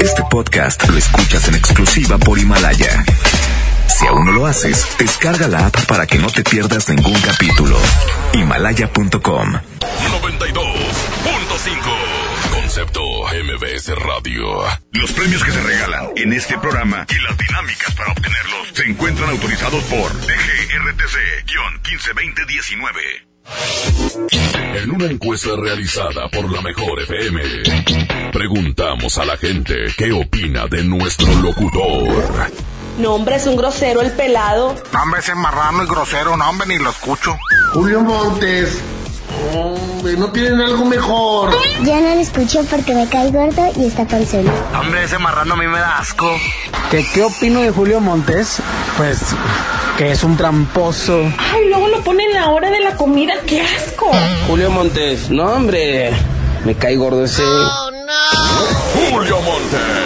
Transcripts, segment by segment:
Este podcast lo escuchas en exclusiva por Himalaya. Si aún no lo haces, descarga la app para que no te pierdas ningún capítulo. Himalaya.com 92.5 Concepto MBS Radio. Los premios que se regalan en este programa y las dinámicas para obtenerlos se encuentran autorizados por DGRTC-152019. En una encuesta realizada por la Mejor FM, preguntamos a la gente qué opina de nuestro locutor. No, hombre, es un grosero el pelado. No, hombre, ese marrano y grosero, no, hombre, ni lo escucho. Julio Montes. Hombre, ¿no tienen algo mejor? Ya no lo escucho porque me cae gordo y está solo. Hombre, ese marrano a mí me da asco. ¿Qué, ¿Qué opino de Julio Montes? Pues que es un tramposo. Ay, luego lo ponen a la hora de la comida, qué asco. Julio Montes, no hombre, me cae gordo ese. Oh, no. Julio Montes.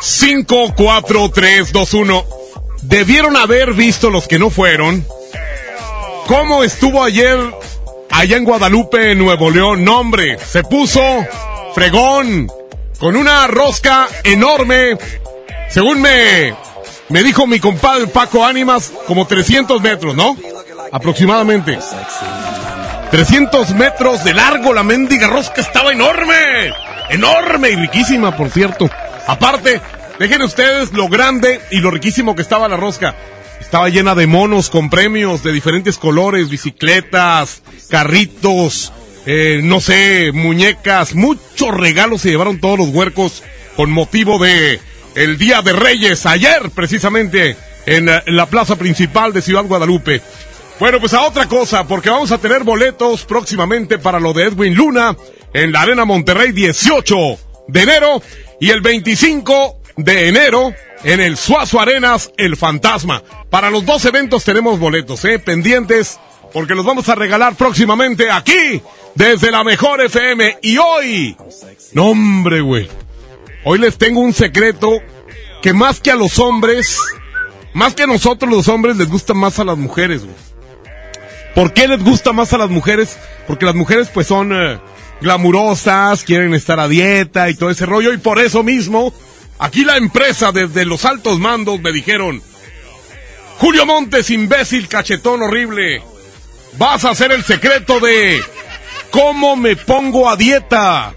5, 4, 3, 2, 1. Debieron haber visto los que no fueron. ¿Cómo estuvo ayer allá en Guadalupe, Nuevo León? Nombre, se puso fregón, con una rosca enorme. Según me, me dijo mi compadre Paco Ánimas, como 300 metros, ¿no? Aproximadamente. 300 metros de largo, la mendiga rosca estaba enorme. Enorme y riquísima, por cierto. Aparte, dejen ustedes lo grande y lo riquísimo que estaba la rosca. Estaba llena de monos con premios de diferentes colores, bicicletas, carritos, eh, no sé, muñecas, muchos regalos se llevaron todos los huercos con motivo de el Día de Reyes, ayer precisamente en la plaza principal de Ciudad Guadalupe. Bueno, pues a otra cosa, porque vamos a tener boletos próximamente para lo de Edwin Luna en la Arena Monterrey 18 de enero y el 25 de enero en el Suazo Arenas El Fantasma. Para los dos eventos tenemos boletos, eh, pendientes, porque los vamos a regalar próximamente aquí, desde la mejor FM. Y hoy, no hombre, güey, hoy les tengo un secreto que más que a los hombres, más que a nosotros los hombres les gusta más a las mujeres, güey. ¿Por qué les gusta más a las mujeres? Porque las mujeres pues son eh, glamurosas, quieren estar a dieta y todo ese rollo y por eso mismo aquí la empresa desde los altos mandos me dijeron, Julio Montes, imbécil, cachetón horrible, vas a hacer el secreto de cómo me pongo a dieta.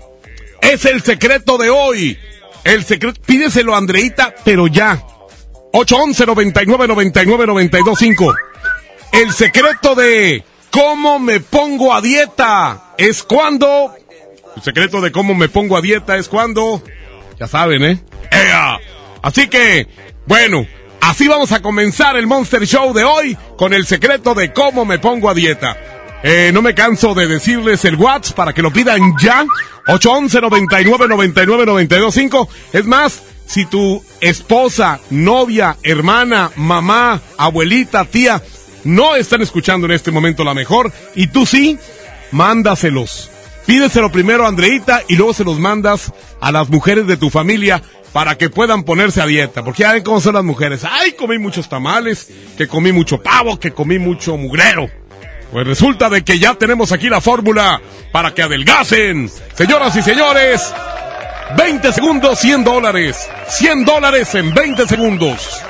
Es el secreto de hoy. El secreto, pídeselo a Andreita, pero ya. 811 99 99 925 el secreto de cómo me pongo a dieta es cuando. El secreto de cómo me pongo a dieta es cuando. Ya saben, ¿eh? ¡Ea! Así que, bueno, así vamos a comenzar el Monster Show de hoy con el secreto de cómo me pongo a dieta. Eh, no me canso de decirles el WhatsApp para que lo pidan ya. 811 99 99 925. Es más, si tu esposa, novia, hermana, mamá, abuelita, tía, no están escuchando en este momento la mejor y tú sí, mándaselos. Pídeselo primero a Andreita y luego se los mandas a las mujeres de tu familia para que puedan ponerse a dieta. Porque ya ven cómo son las mujeres. Ay, comí muchos tamales, que comí mucho pavo, que comí mucho mugrero. Pues resulta de que ya tenemos aquí la fórmula para que adelgacen. Señoras y señores, 20 segundos, 100 dólares. 100 dólares en 20 segundos.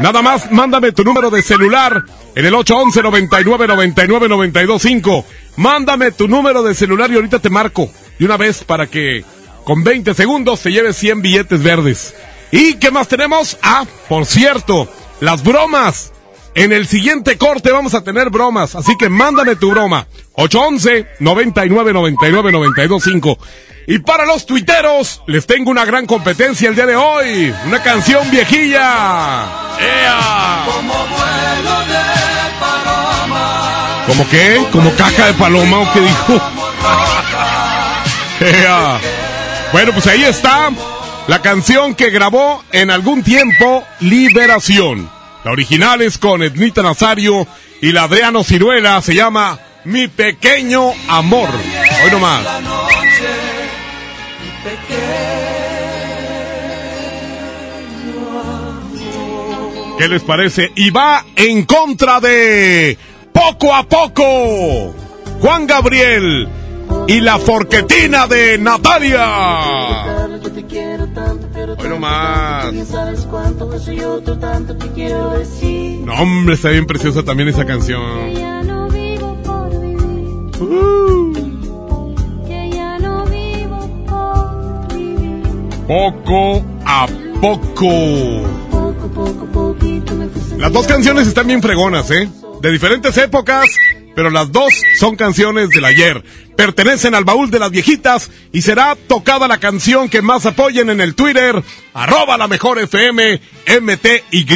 Nada más, mándame tu número de celular en el 811 99 99 925. Mándame tu número de celular y ahorita te marco de una vez para que con 20 segundos te lleves 100 billetes verdes. ¿Y qué más tenemos? Ah, por cierto, las bromas. En el siguiente corte vamos a tener bromas, así que mándame tu broma. 811 99 99 925. Y para los tuiteros, les tengo una gran competencia el día de hoy. Una canción viejilla. ¡Ea! ¿Cómo qué? ¿Como caja de paloma o qué dijo? ¡Ea! Bueno, pues ahí está la canción que grabó en algún tiempo Liberación. La original es con Ednita Nazario y la Adriano Ciruela se llama Mi Pequeño Amor. Hoy nomás. ¿Qué les parece? Y va en contra de Poco a Poco. Juan Gabriel y la forquetina de Natalia. Bueno más. No, hombre, está bien preciosa también esa canción. Uh. Poco a poco. Las dos canciones están bien fregonas, ¿eh? De diferentes épocas, pero las dos son canciones del ayer. Pertenecen al baúl de las viejitas y será tocada la canción que más apoyen en el Twitter, arroba la mejor FM MTY,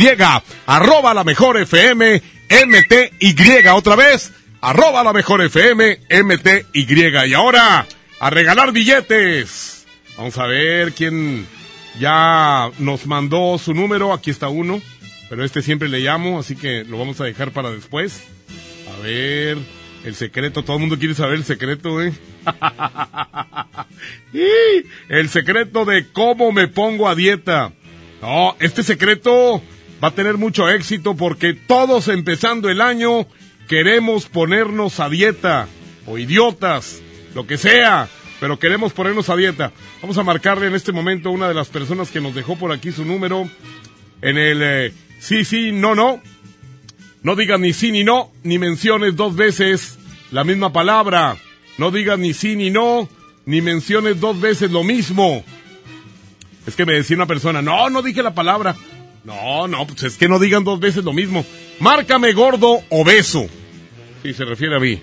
arroba la mejor FM MTY, otra vez, arroba la mejor FM MTY. Y ahora, a regalar billetes. Vamos a ver quién ya nos mandó su número, aquí está uno, pero este siempre le llamo, así que lo vamos a dejar para después. A ver, el secreto, todo el mundo quiere saber el secreto, ¿eh? el secreto de cómo me pongo a dieta. No, este secreto va a tener mucho éxito porque todos empezando el año queremos ponernos a dieta, o idiotas, lo que sea, pero queremos ponernos a dieta. Vamos a marcarle en este momento a una de las personas que nos dejó por aquí su número en el eh, sí, sí, no, no. No digas ni sí ni no, ni menciones dos veces la misma palabra. No digas ni sí ni no, ni menciones dos veces lo mismo. Es que me decía una persona, no, no dije la palabra. No, no, pues es que no digan dos veces lo mismo. Márcame gordo obeso. Sí, se refiere a mí.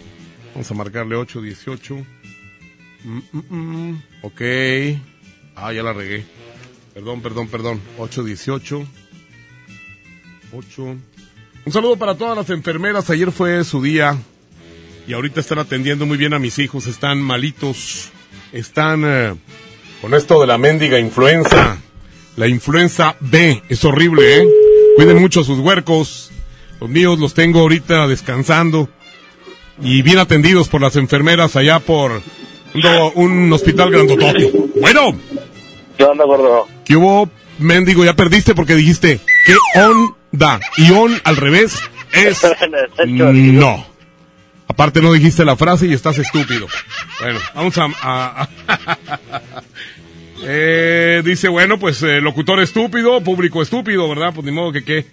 Vamos a marcarle 818. Mm, mm, mm. Ok. Ah, ya la regué. Perdón, perdón, perdón. 818. 8. Un saludo para todas las enfermeras. Ayer fue su día. Y ahorita están atendiendo muy bien a mis hijos. Están malitos. Están eh, con esto de la mendiga influenza. La influenza B. Es horrible, ¿eh? Cuiden mucho a sus huercos. Los míos los tengo ahorita descansando. Y bien atendidos por las enfermeras allá por un, un hospital grandotote. Bueno. ¿Qué onda, gordo? ¿Qué hubo, mendigo? Ya perdiste porque dijiste, ¿qué onda? Y on al revés es no. Aparte no dijiste la frase y estás estúpido. Bueno, vamos a... a- Eh, dice, bueno, pues eh, locutor estúpido, público estúpido, ¿verdad? Pues ni modo que qué.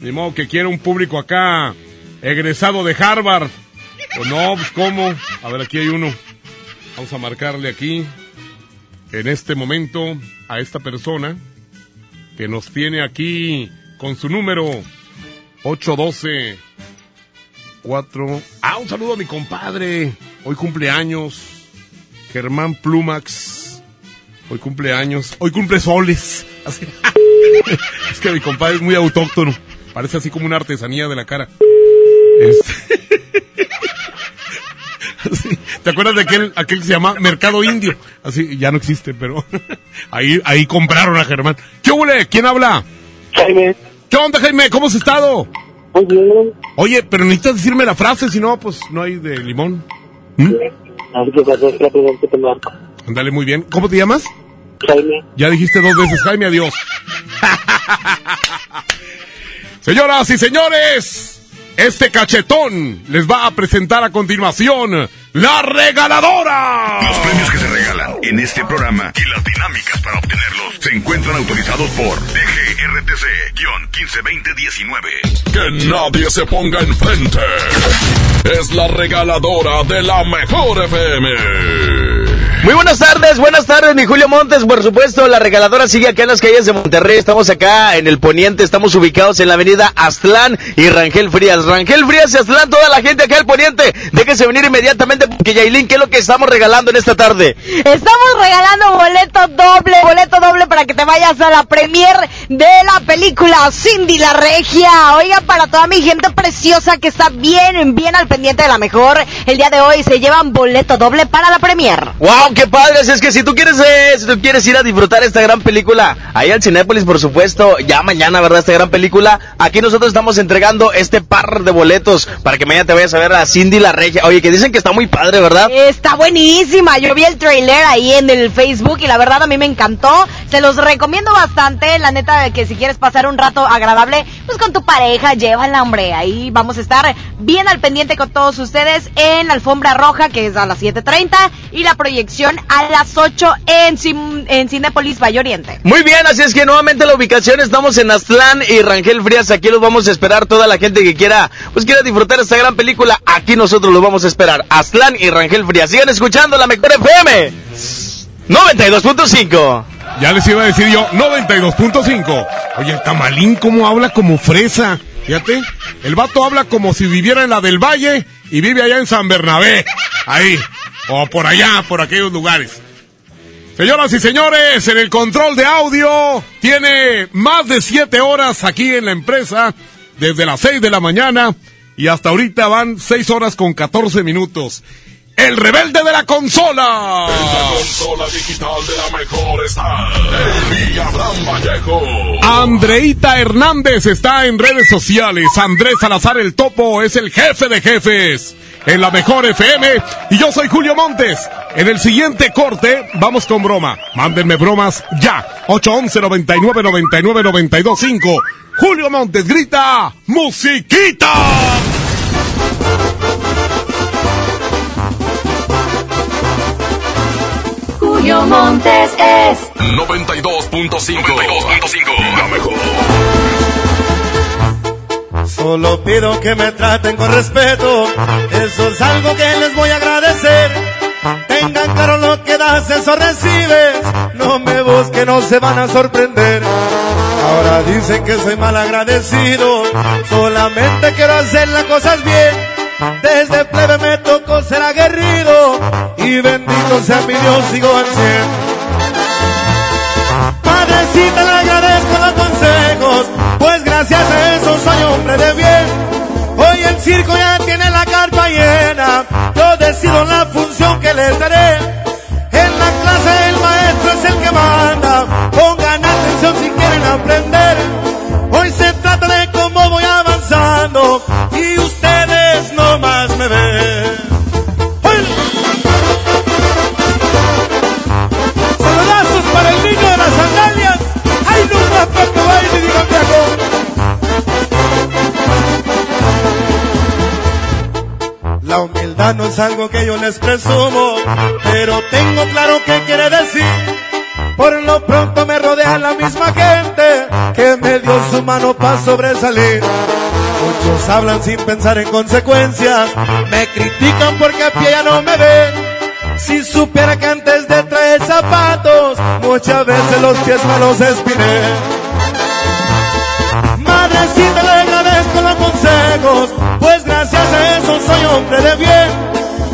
Ni modo que quiera un público acá egresado de Harvard. Pues no, pues cómo. A ver, aquí hay uno. Vamos a marcarle aquí, en este momento, a esta persona que nos tiene aquí con su número 812 4. Ah, un saludo a mi compadre. Hoy cumpleaños. Germán Plumax. Hoy cumpleaños. Hoy cumple soles. Así- es que mi compadre es muy autóctono. Parece así como una artesanía de la cara. Este- Así, ¿Te acuerdas de aquel, aquel que se llama Mercado Indio? Así, ya no existe, pero ahí, ahí compraron a Germán. ¿Qué huele? ¿Quién habla? Jaime. ¿Qué onda, Jaime? ¿Cómo has estado? Muy bien. Oye, pero necesitas decirme la frase, si no, pues no hay de limón. ¿Mm? Ándale, muy bien. ¿Cómo te llamas? Jaime. Ya dijiste dos veces, Jaime, adiós. Señoras y señores, este cachetón les va a presentar a continuación la regaladora. Los premios que se regalan en este programa y las dinámicas para obtenerlos se encuentran autorizados por DGRTC-152019. Que nadie se ponga enfrente. Es la regaladora de la mejor FM. Muy buenas tardes, buenas tardes, mi Julio Montes. Por supuesto, la regaladora sigue acá en las calles de Monterrey. Estamos acá en el Poniente, estamos ubicados en la avenida Aztlán y Rangel Frías. Rangel Frías y Aztlán, toda la gente acá del Poniente. Déjese venir inmediatamente porque Yailin, ¿qué es lo que estamos regalando en esta tarde? Estamos regalando boleto doble, boleto doble para que te vayas a la premier de la película Cindy la Regia. Oiga, para toda mi gente preciosa que está bien, bien al pendiente de la mejor, el día de hoy se llevan boleto doble para la premier. ¡Wow! ¡Qué padre! Así es que si tú quieres, eh, si tú quieres ir a disfrutar esta gran película, ahí al Cinépolis, por supuesto, ya mañana, ¿verdad? Esta gran película. Aquí nosotros estamos entregando este par de boletos para que mañana te vayas a ver a Cindy la Regia. Oye, que dicen que está muy padre, ¿verdad? Está buenísima. Yo vi el trailer ahí en el Facebook y la verdad a mí me encantó. Se los recomiendo bastante. La neta, que si quieres pasar un rato agradable, pues con tu pareja, llévala, hombre. Ahí vamos a estar bien al pendiente con todos ustedes en la alfombra roja, que es a las 7.30, y la proyección a las 8 en, Cin- en Cinépolis Valle Oriente. Muy bien, así es que nuevamente la ubicación estamos en Aztlán y Rangel Frías. Aquí los vamos a esperar toda la gente que quiera, pues quiera disfrutar esta gran película. Aquí nosotros los vamos a esperar. Aztlán y Rangel Frías. Sigan escuchando la mejor FM 92.5. Ya les iba a decir yo, 92.5. Oye, el tamalín, ¿cómo habla como fresa? Fíjate, el vato habla como si viviera en la del Valle y vive allá en San Bernabé. Ahí, o por allá, por aquellos lugares. Señoras y señores, en el control de audio tiene más de siete horas aquí en la empresa, desde las 6 de la mañana y hasta ahorita van 6 horas con 14 minutos. El rebelde de la consola. La consola digital de la mejor está el Abraham Vallejo. Andreita Hernández está en redes sociales. Andrés Salazar el Topo es el jefe de jefes en la mejor FM. Y yo soy Julio Montes. En el siguiente corte vamos con broma. Mándenme bromas ya. 811 99 99 92 5. Julio Montes grita musiquita. Julio Montes es 92.5. 92.5. La mejor. Solo pido que me traten con respeto, eso es algo que les voy a agradecer. Tengan claro lo que das, eso recibes. No me busquen, no se van a sorprender. Ahora dicen que soy mal agradecido, solamente quiero hacer las cosas bien. Desde plebe me tocó ser aguerrido y bendito sea mi Dios, sigo al cien. Padrecita, le agradezco los consejos, pues gracias a eso soy hombre de bien. Hoy el circo ya tiene la carpa llena, yo decido la función que les daré. La humildad no es algo que yo les presumo, pero tengo claro qué quiere decir. Por lo pronto me rodea la misma gente que me dio su mano para sobresalir. Muchos hablan sin pensar en consecuencias, me critican porque a pie ya no me ven. Si supiera que antes de traer zapatos, muchas veces los pies me los espiné. Madrecita, le agradezco los consejos, pues gracias a eso soy hombre de bien.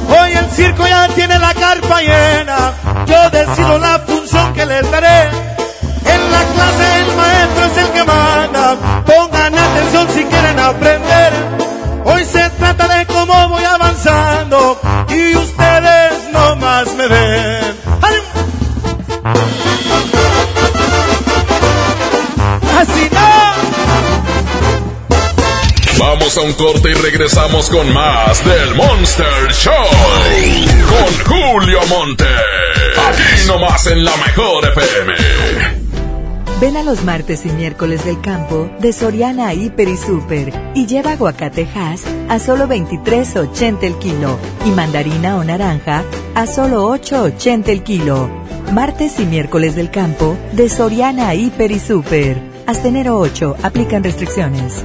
Hoy el circo ya tiene la carpa llena, yo decido la función que les daré. En la clase el maestro es el que manda, pongan atención si quieren aprender. Vamos a un corte y regresamos con más del Monster Show. Con Julio Monte. Aquí nomás en la mejor FM. Ven a los martes y miércoles del campo de Soriana Hiper y Super y lleva aguacatejas a solo 23.80 el kilo y mandarina o naranja a solo 8.80 el kilo. Martes y miércoles del campo de Soriana Hiper y Super. Hasta enero 8 aplican restricciones.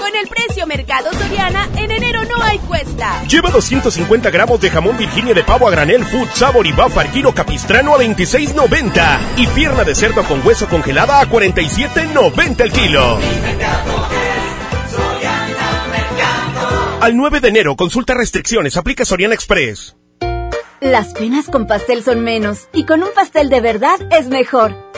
Con el precio Mercado Soriana, en enero no hay cuesta. Lleva 250 gramos de jamón Virginia de pavo a granel Food Sabor y Bafar kilo capistrano a 26.90 y pierna de cerdo con hueso congelada a 47.90 el kilo. Al 9 de enero, consulta restricciones, aplica Soriana Express. Las penas con pastel son menos y con un pastel de verdad es mejor.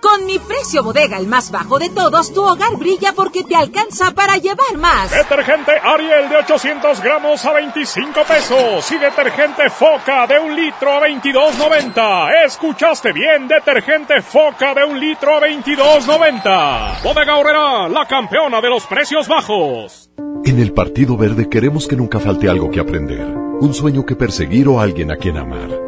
Con mi precio bodega, el más bajo de todos, tu hogar brilla porque te alcanza para llevar más. Detergente Ariel de 800 gramos a 25 pesos y detergente Foca de un litro a 22.90. Escuchaste bien, detergente Foca de un litro a 22.90. Bodega Horrera, la campeona de los precios bajos. En el Partido Verde queremos que nunca falte algo que aprender, un sueño que perseguir o alguien a quien amar.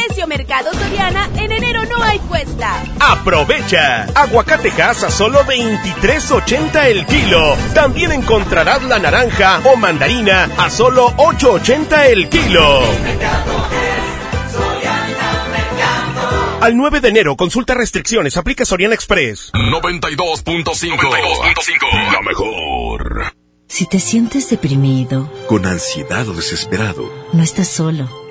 Precio Mercado Soriana, en enero no hay cuesta. ¡Aprovecha! Aguacatejas a solo 23.80 el kilo. También encontrarás la naranja o mandarina a solo 8.80 el kilo. Al 9 de enero, consulta restricciones, aplica Soriana Express. 92.5. La mejor. Si te sientes deprimido, Con ansiedad o desesperado, no estás solo.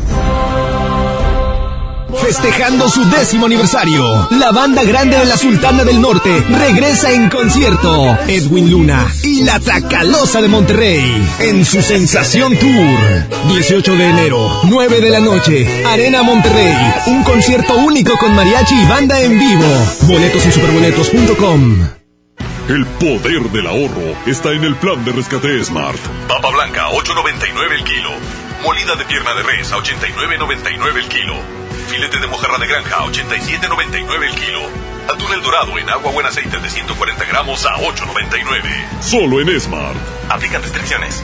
Festejando su décimo aniversario, la banda grande de la Sultana del Norte regresa en concierto. Edwin Luna y la Tracalosa de Monterrey en su Sensación Tour. 18 de enero, 9 de la noche, Arena Monterrey. Un concierto único con mariachi y banda en vivo. Boletos en superboletos.com. El poder del ahorro está en el plan de rescate Smart. Papa blanca, 8.99 el kilo. Molida de pierna de res, a 89.99 el kilo. Filete de mojarra de granja, a 87.99 el kilo. Atún el dorado en agua buen aceite de 140 gramos a 8.99. Solo en Smart. Aplican restricciones.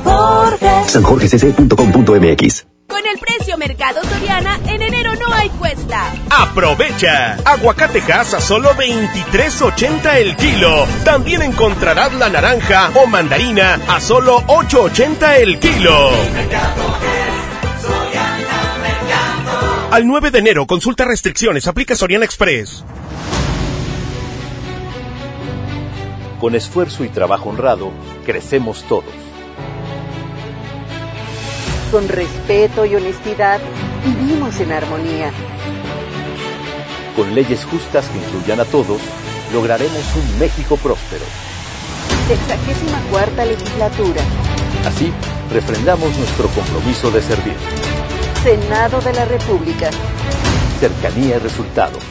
sanjorgecc.com.mx Con el precio Mercado Soriana, en enero no hay cuesta. ¡Aprovecha! Aguacatejas a solo 23.80 el kilo. También encontrarás la naranja o mandarina a solo 8.80 el kilo. Al 9 de enero, consulta restricciones, aplica Soriana Express. Con esfuerzo y trabajo honrado, crecemos todos. Con respeto y honestidad, vivimos en armonía. Con leyes justas que incluyan a todos, lograremos un México próspero. Sexagésima cuarta legislatura. Así, refrendamos nuestro compromiso de servir. Senado de la República. Cercanía y resultados.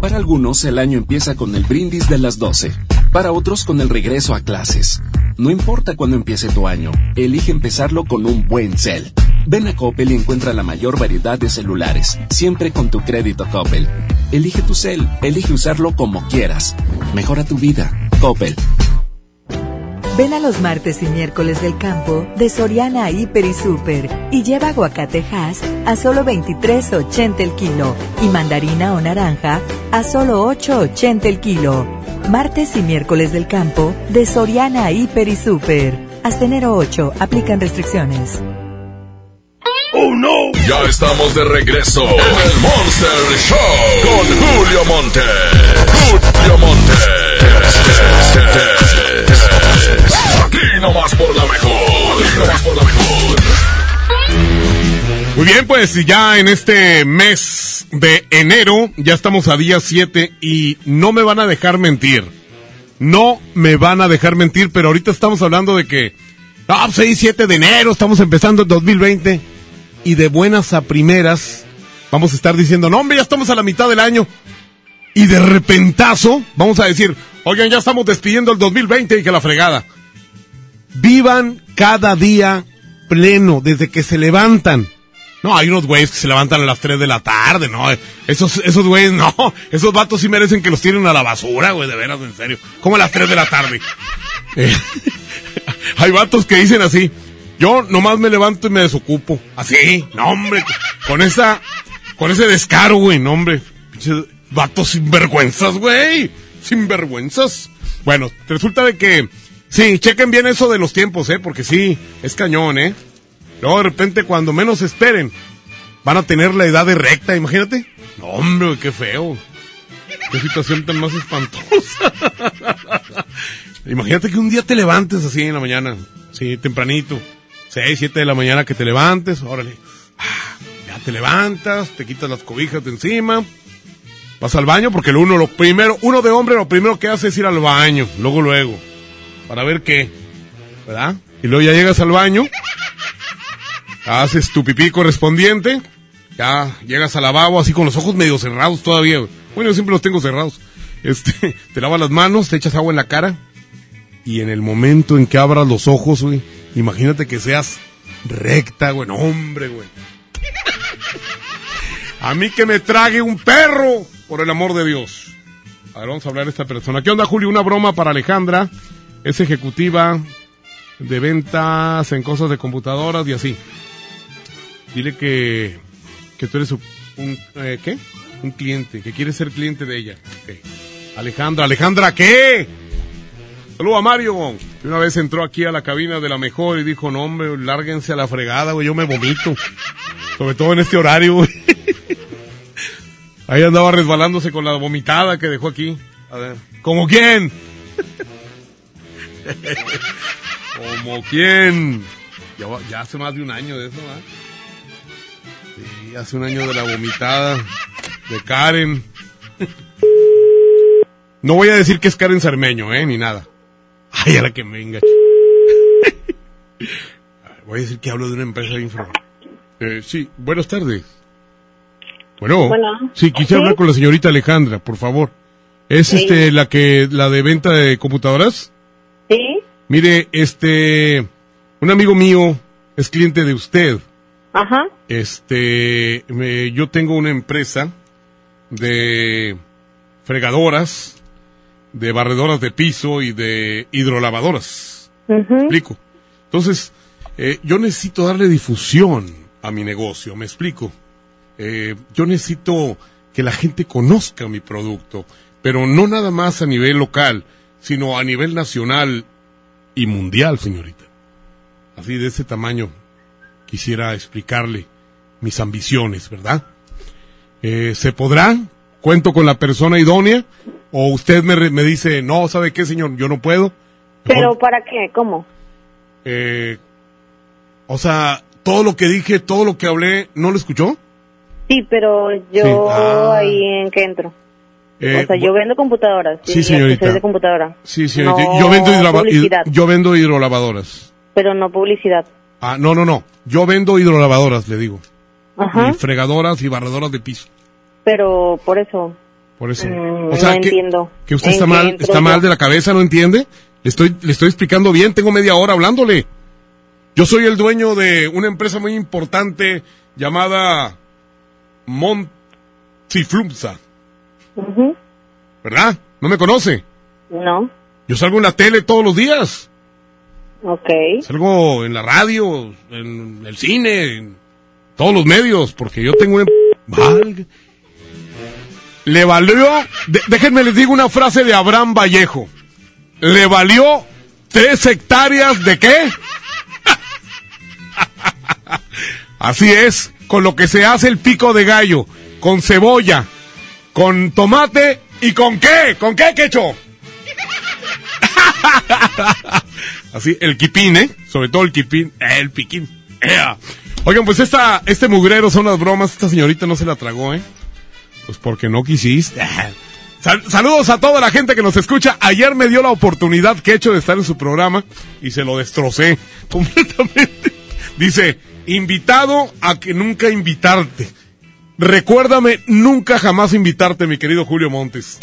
Para algunos el año empieza con el brindis de las 12, para otros con el regreso a clases. No importa cuándo empiece tu año, elige empezarlo con un buen cel. Ven a Coppel y encuentra la mayor variedad de celulares, siempre con tu crédito Coppel. Elige tu cel, elige usarlo como quieras. Mejora tu vida. Coppel. Ven a los martes y miércoles del campo de Soriana Hiper y Super y lleva aguacatejas a solo 23.80 el kilo y mandarina o naranja a solo 8.80 el kilo. Martes y miércoles del campo de Soriana Hiper y Super. Hasta enero 8 aplican restricciones. ¡Oh no! Ya estamos de regreso en el Monster Show con Julio Monte. Julio Monte. Aquí nomás por la mejor. Nomás por la mejor. Muy bien, pues ya en este mes de enero, ya estamos a día 7 y no me van a dejar mentir. No me van a dejar mentir, pero ahorita estamos hablando de que, ah, 6, 7 de enero, estamos empezando el 2020 y de buenas a primeras vamos a estar diciendo, no hombre, ya estamos a la mitad del año. Y de repentazo vamos a decir, oigan, ya estamos despidiendo el 2020 y que la fregada. Vivan cada día pleno, desde que se levantan. No, hay unos güeyes que se levantan a las 3 de la tarde, no. Esos, esos güeyes, no. Esos vatos sí merecen que los tiren a la basura, güey, de veras, en serio. Como a las 3 de la tarde. Eh, hay vatos que dicen así. Yo nomás me levanto y me desocupo. Así, no, hombre. Con esa, con ese descaro, güey, no, hombre. Vatos sinvergüenzas, güey. Sinvergüenzas. Bueno, resulta de que, sí, chequen bien eso de los tiempos, eh, porque sí, es cañón, eh. Luego de repente, cuando menos esperen, van a tener la edad de recta, imagínate. No, hombre, qué feo. Qué situación tan más espantosa. imagínate que un día te levantes así en la mañana, sí, tempranito, 6, 7 de la mañana que te levantes, órale. Ah, Ya te levantas, te quitas las cobijas de encima, vas al baño, porque uno, lo primero, uno de hombre lo primero que hace es ir al baño, luego, luego, para ver qué, ¿verdad? Y luego ya llegas al baño, haces tu pipí correspondiente, ya llegas al lavabo así con los ojos medio cerrados todavía. Bueno, yo siempre los tengo cerrados. Este, te lavas las manos, te echas agua en la cara y en el momento en que abras los ojos, güey, imagínate que seas recta, güey, hombre, güey. A mí que me trague un perro, por el amor de Dios. A ver, vamos a hablar de esta persona. ¿Qué onda, Julio? Una broma para Alejandra. Es ejecutiva de ventas en cosas de computadoras y así. Dile que, que tú eres un, eh, ¿qué? Un cliente, que quieres ser cliente de ella. Alejandra, Alejandra, ¿qué? Saludos a Mario, una vez entró aquí a la cabina de la mejor y dijo, no hombre, lárguense a la fregada, güey, yo me vomito. Sobre todo en este horario, güey. Ahí andaba resbalándose con la vomitada que dejó aquí. A ver. ¿Como quién? ¿Como quién? Ya, hace más de un año de eso, ¿verdad? Sí, hace un año de la vomitada de Karen. No voy a decir que es Karen Cermeño, ¿eh? Ni nada. Ay, a la que me venga. Voy a decir que hablo de una empresa de infra. Eh, sí, buenas tardes. Bueno, Bueno. sí, quisiera ¿Sí? hablar con la señorita Alejandra, por favor. ¿Es Sí. este la que la de venta de computadoras? Sí, Mire, este un amigo mío es cliente de usted. ajá, Este, me- yo tengo una empresa de fregadoras, de barredoras de piso y de hidrolavadoras. ujú, explico. Entonces, eh, yo necesito darle difusión a mi negocio, me explico. Eh, yo necesito que la gente conozca mi producto, pero no nada más a nivel local, sino a nivel nacional y mundial, señorita. Así de ese tamaño quisiera explicarle mis ambiciones, ¿verdad? Eh, ¿Se podrá? ¿Cuento con la persona idónea? ¿O usted me, me dice, no, ¿sabe qué, señor? Yo no puedo. pero ¿para qué? ¿Cómo? Eh, o sea, todo lo que dije, todo lo que hablé, ¿no lo escuchó? Sí, pero yo Sí. Ah. ahí en qué entro. Eh, o sea, yo vendo computadoras. Sí, señorita. accesorios de computadora. Sí, sí, No yo, vendo publicidad. yo vendo hidrolavadoras. Pero no publicidad. Ah, no, no, no. Yo vendo hidrolavadoras, le digo. Ajá. Y fregadoras y barredoras de piso. Pero por eso. Por eso. Mm, o sea, no que, entiendo. que usted ¿En está mal, está mal de la cabeza, ¿no entiende? Le estoy, le estoy explicando bien, tengo media hora hablándole. Yo soy el dueño de una empresa muy importante llamada Montiflumsa, Ujú, ¿verdad? ¿No me conoce? No, Yo salgo en la tele todos los días. ok. Salgo en la radio, en el cine, en todos los medios, porque yo tengo una... Valga. Le valió... de- déjenme les digo una frase de Abraham Vallejo. Le valió tres hectáreas de qué? Así es, con lo que se hace el pico de gallo, con cebolla, con tomate y con qué, con qué quecho. Así, el quipín, ¿eh? Sobre todo el quipín. El piquín. Oigan, pues esta, este mugrero son las bromas. Esta señorita no se la tragó, ¿eh? Pues porque no quisiste. Sal- saludos a toda la gente que nos escucha. Ayer me dio la oportunidad que he hecho de estar en su programa y se lo destrocé completamente. Dice, invitado a que nunca invitarte. Recuérdame nunca jamás invitarte, mi querido Julio Montes.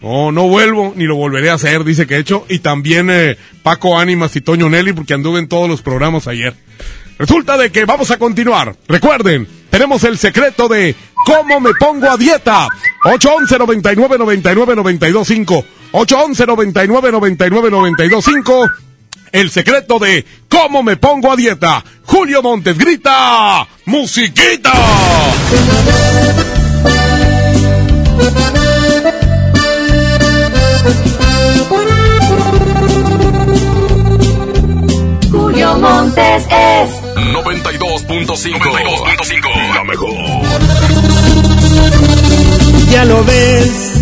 No, no vuelvo, ni lo volveré a hacer, dice que he hecho. Y también eh, Paco Ánimas y Toño Nelly, porque anduve en todos los programas ayer. Resulta de que vamos a continuar. Recuerden, tenemos el secreto de cómo me pongo a dieta. 811 99 99 92 5. 811 99 99 92 5. El secreto de cómo me pongo a dieta. Julio Montes grita, musiquita. Julio Montes es 92.5. 92.5. La mejor. Ya lo ves,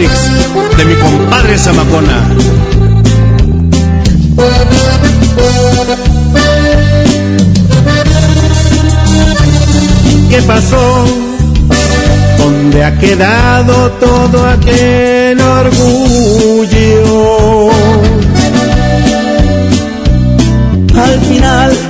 de mi compadre Zamacona. ¿Qué pasó? ¿Dónde ha quedado todo aquel orgullo? Al final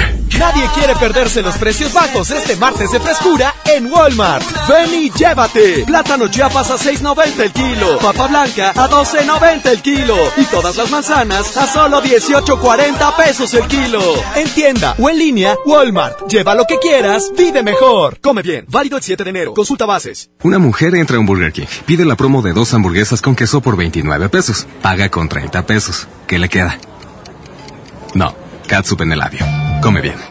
Nadie quiere perderse los precios bajos este martes de frescura en Walmart. Ven y llévate. Plátano chiapas a 6.90 el kilo. Papa blanca a 12.90 el kilo. Y todas las manzanas a solo 18.40 pesos el kilo. En tienda o en línea, Walmart. Lleva lo que quieras, vive mejor. Come bien. Válido el 7 de enero. Consulta bases. Una mujer entra a un Burger King, pide la promo de dos hamburguesas con queso por 29 pesos, paga con 30 pesos. ¿Qué le queda? No, catsup en el labio. Come bien.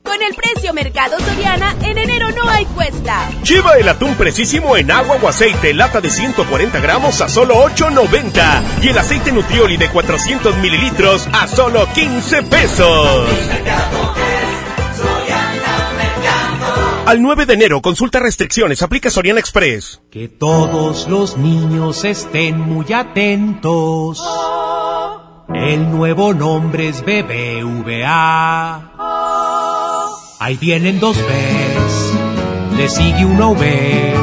Con el precio Mercado Soriana, en enero no hay cuesta. Lleva el atún precisísimo en agua o aceite, lata de 140 gramos a solo 8.90. Y el aceite Nutrioli de 400 mililitros a solo 15 pesos. Al 9 de enero, consulta restricciones, aplica Soriana Express. Que todos los niños estén muy atentos. El nuevo nombre es BBVA. Ahí vienen dos Bs, le sigue una V.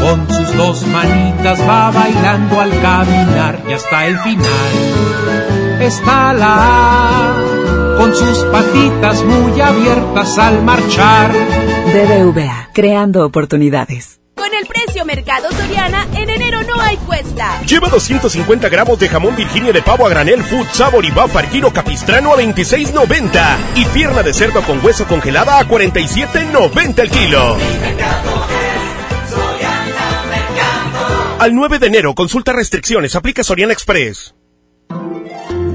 Con sus dos manitas va bailando al caminar y hasta el final está la A, con sus patitas muy abiertas al marchar. BBVA, creando oportunidades. Con el precio Mercado Soriana, en enero no hay cuesta. Lleva 250 gramos de jamón Virginia de pavo a granel Food Sabor y Buffer Kilo Capistrano a 26.90 y pierna de cerdo con hueso congelada a 47.90 el kilo. Al 9 de enero, consulta restricciones, aplica Soriana Express.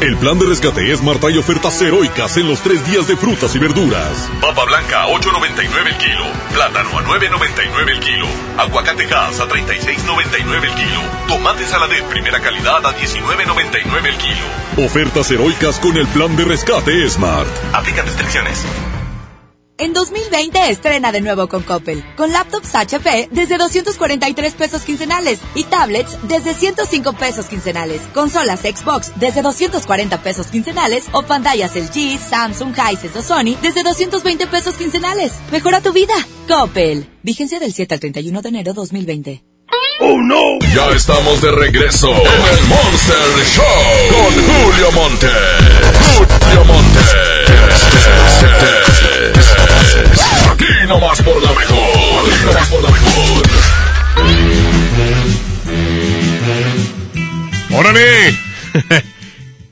El plan de rescate es Marta y ofertas heroicas en los tres días de frutas y verduras. Papa blanca a 8.99 el kilo. Plátano a 9.99 el kilo. Aguacatejas a 36.99 el kilo. Tomate saladet primera calidad a 19.99 el kilo. Ofertas heroicas con el plan de rescate Smart. Aplican restricciones. En 2020 estrena de nuevo con Coppel, con laptops HP desde 243 pesos quincenales y tablets desde 105 pesos quincenales, consolas Xbox desde 240 pesos quincenales o pantallas LG, Samsung, Hisense o Sony desde 220 pesos quincenales. Mejora tu vida. Coppel. Vigencia del 7 al 31 de enero 2020. ¡Oh no! Ya estamos de regreso en el Monster Show con Julio Monte. Julio Monte. Aquí nomás por la mejor. Aquí nomás por la mejor. ¡Órale!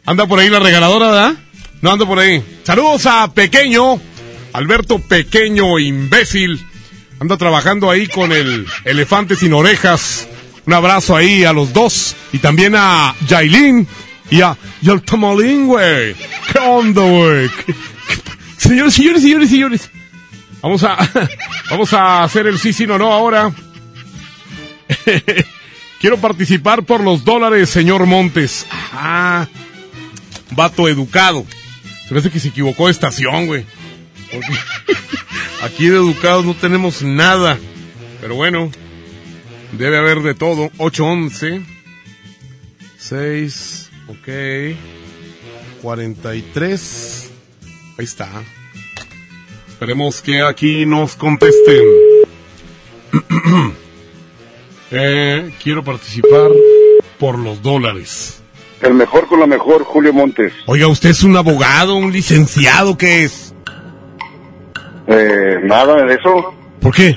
anda por ahí la regaladora, ¿verdad? No anda por ahí. Saludos a Pequeño, Alberto Pequeño, imbécil. Anda trabajando ahí con el elefante sin orejas. Un abrazo ahí a los dos. Y también a Yailin y a y al Tamalín, güey. ¿Qué onda, güey? ¿Qué- qué- Señores, señores, señores, señores. Vamos a, vamos a hacer el sí, sí, no, no ahora. Quiero participar por los dólares, señor Montes. Ah, vato educado. Se me hace que se equivocó de estación, güey. Porque aquí de educados no tenemos nada. Pero bueno, debe haber de todo. 811. 6. Ok. 43. Ahí está. Esperemos que aquí nos contesten. Eh, quiero participar por los dólares. El mejor con la mejor, Julio Montes. Oiga, ¿usted es un abogado, un licenciado? ¿Qué es? Eh, nada de eso. ¿Por qué?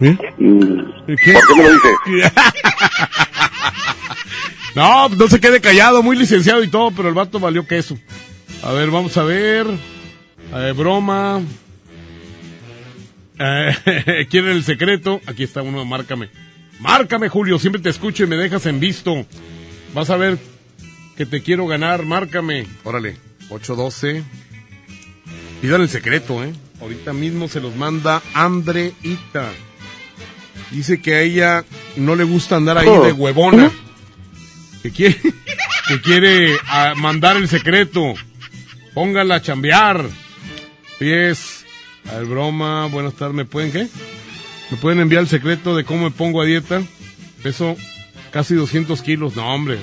¿Eh? Mm, ¿Qué? ¿Por qué me lo dice? No, no se quede callado, muy licenciado y todo, pero el vato valió queso. A ver, vamos a ver. Eh, broma. Eh, ¿Quieren el secreto? Aquí está uno, márcame. Márcame, Julio, siempre te escucho y me dejas en visto. Vas a ver que te quiero ganar, márcame. Órale, 812. Pidan el secreto, ¿eh? Ahorita mismo se los manda Andreita. Dice que a ella no le gusta andar ahí de huevona. Que quiere, que quiere ah, mandar el secreto. Póngala a chambear. Pies. A ver, broma. Buenas tardes. ¿Me pueden qué? ¿Me pueden enviar el secreto de cómo me pongo a dieta? Peso casi 200 kilos. No, hombre.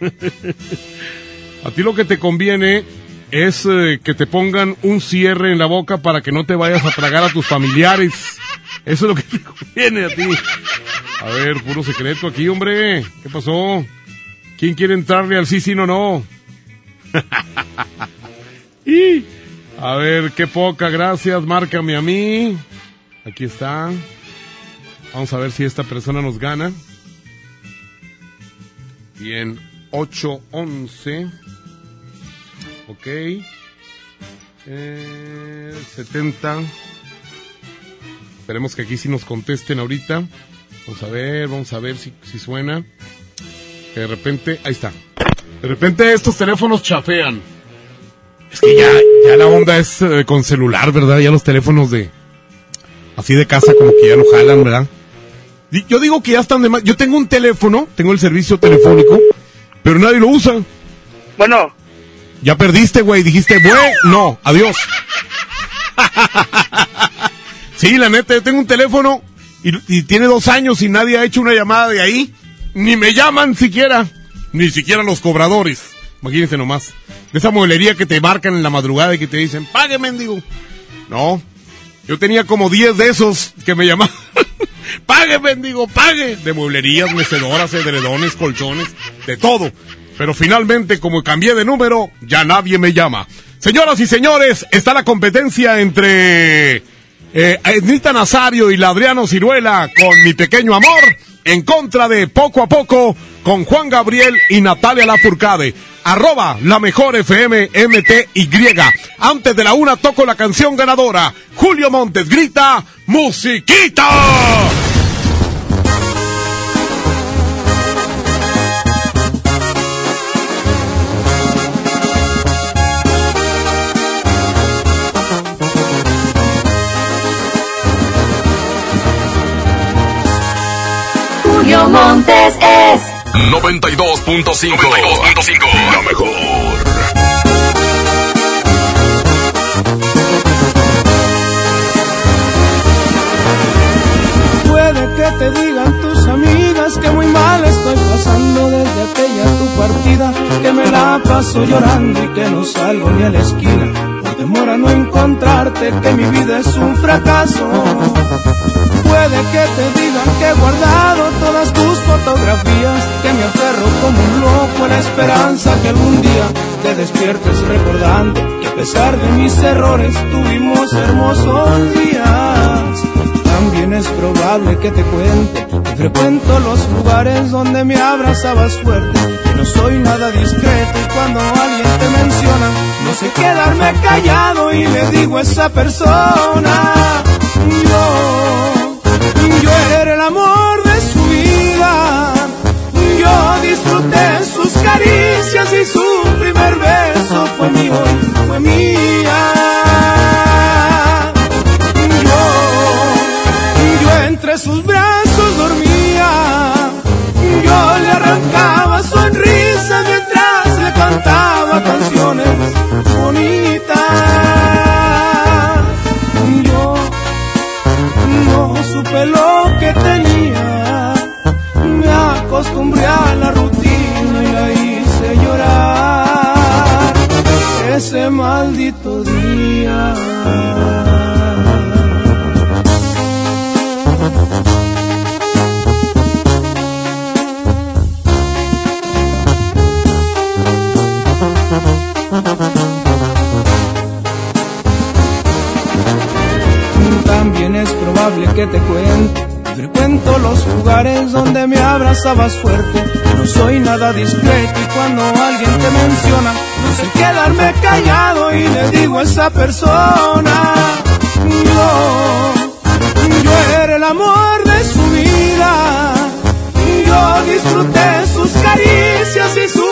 a ti lo que te conviene es eh, que te pongan un cierre en la boca para que no te vayas a tragar a tus familiares. Eso es lo que te conviene a ti. A ver, puro secreto aquí, hombre. ¿Qué pasó? ¿Quién quiere entrarle al sí, sí, no, no? y, a ver, qué poca, gracias. Márcame a mí. Aquí está. Vamos a ver si esta persona nos gana. Bien, 811. Ok. Eh, 70. Esperemos que aquí sí nos contesten ahorita. Vamos a ver, vamos a ver si, si suena. Que de repente, ahí está. De repente estos teléfonos chafean. Es que ya, ya la onda es eh, con celular, ¿verdad? Ya los teléfonos de, así de casa como que ya no jalan, ¿verdad? Yo digo que ya están de más. Yo tengo un teléfono, tengo el servicio telefónico, pero nadie lo usa. Bueno, Ya perdiste, güey. Dijiste, güey, no, adiós. sí, la neta, yo tengo un teléfono y, y tiene dos años y nadie ha hecho una llamada de ahí. Ni me llaman siquiera. Ni siquiera los cobradores. Imagínense nomás. De esa mueblería que te marcan en la madrugada y que te dicen, pague, mendigo. No. Yo tenía como 10 de esos que me llamaban. pague, mendigo, pague. De mueblerías, mecedoras, edredones, colchones, de todo. Pero finalmente, como cambié de número, ya nadie me llama. Señoras y señores, está la competencia entre eh, Ednita Nazario y la Adriano Ciruela con Mi Pequeño Amor en contra de Poco a Poco con Juan Gabriel y Natalia Lafourcade. Arroba la mejor FM MTY. Antes de la una toco la canción ganadora. Julio Montes grita, ¡Musiquita! Montes es 92.5. La mejor. Puede que te digan tus amigas que muy mal estoy pasando desde aquella tu partida, que me la paso llorando y que no salgo ni a la esquina, por temor a no encontrarte, que mi vida es un fracaso. Puede que te digan que he guardado todas tus fotografías, que me aferro como un loco a la esperanza que algún día te despiertes recordando que a pesar de mis errores tuvimos hermosos días. También es probable que te cuente. Que frecuento los lugares donde me abrazabas fuerte, que no soy nada discreto y cuando alguien te menciona, no sé quedarme callado y le digo a esa persona, yo, yo era el amor de su vida, yo disfruté sus caricias y su primer beso fue mío fue mía. Entre sus brazos dormía, yo le arrancaba sonrisas mientras le cantaba canciones bonitas. Yo no supe lo que tenía, me acostumbré a la rutina y la hice llorar ese maldito día. que te cuento. Frecuento los lugares donde me abrazabas fuerte. No soy nada discreto y cuando alguien te menciona, no sé quedarme callado y le digo a esa persona: Yo, yo era el amor de su vida. Yo disfruté sus caricias y su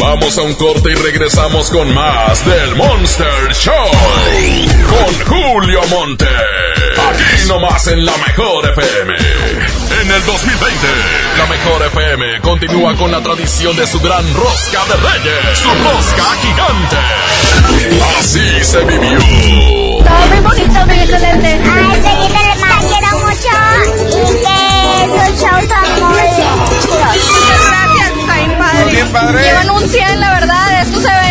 Vamos a un corte y regresamos con más del Monster Show. Con Julio Monte. Aquí nomás en la mejor FM. En el 2020, la mejor FM continúa con la tradición de su gran rosca de reyes. Su rosca gigante. Así se vivió. Todo muy bonito, muy excelente. Ay, seguidle más, quiero mucho. Y que su show está muy bien. Muchas gracias bien padre. Bien padre. Llevan un 100, la verdad.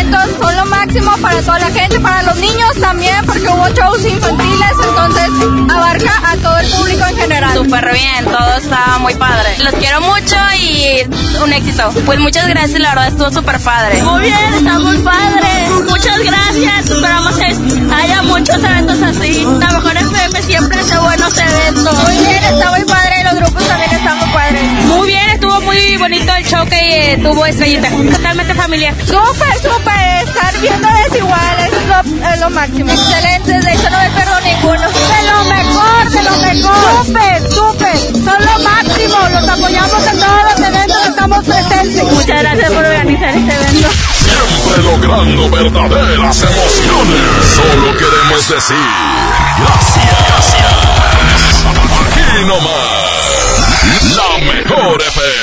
Eventos son lo máximo para toda la gente, para los niños también, porque hubo shows infantiles, entonces abarca a todo el público en general. Súper bien, todo está muy padre. Los quiero mucho y un éxito. Pues muchas gracias, la verdad estuvo súper padre. Muy bien, está muy padre. Muchas gracias. Esperamos que haya muchos eventos así. La mejor FM siempre hace buenos eventos. Muy bien, está muy padre. Los grupos también están muy padres. Muy bien, estuvo muy bonito el show que eh, tuvo Estrellita. Totalmente familiar. Súper, súper. Estar viendo desiguales es lo, es lo máximo. Excelentes, de hecho no me perdo ninguno. De lo mejor, de lo mejor. Súper, súper. Son lo máximo. Los apoyamos en todos los eventos, estamos presentes. Muchas gracias por organizar este evento. Siempre logrando verdaderas emociones. Solo queremos decir gracias. Aquí nomás. La mejor FM.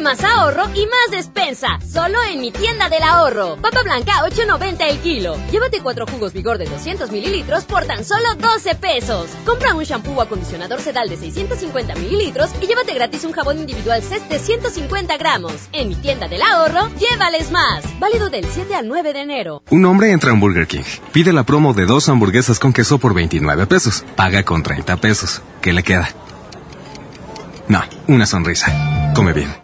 Más ahorro y más despensa. Solo en mi tienda del ahorro. Papa blanca 8.90 el kilo. Llévate cuatro jugos vigor de 200 mililitros por tan solo 12 pesos. Compra un shampoo o acondicionador sedal de 650 mililitros y llévate gratis un jabón individual CES de 150 gramos. En mi tienda del ahorro, llévales más. Válido del 7 al 9 de enero. Un hombre entra un Burger King. Pide la promo de dos hamburguesas con queso por 29 pesos. Paga con 30 pesos. ¿Qué le queda? No, una sonrisa. Come bien.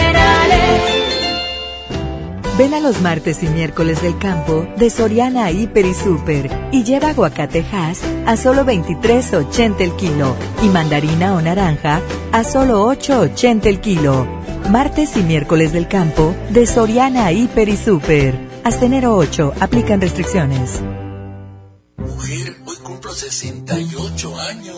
Ven a los martes y miércoles del campo de Soriana Hiper y Super y lleva aguacate Hass a solo 23.80 el kilo y mandarina o naranja a solo 8.80 el kilo. Martes y miércoles del campo de Soriana Hiper y Super. Hasta enero 8 aplican restricciones. Mujer, hoy cumplo 68 años.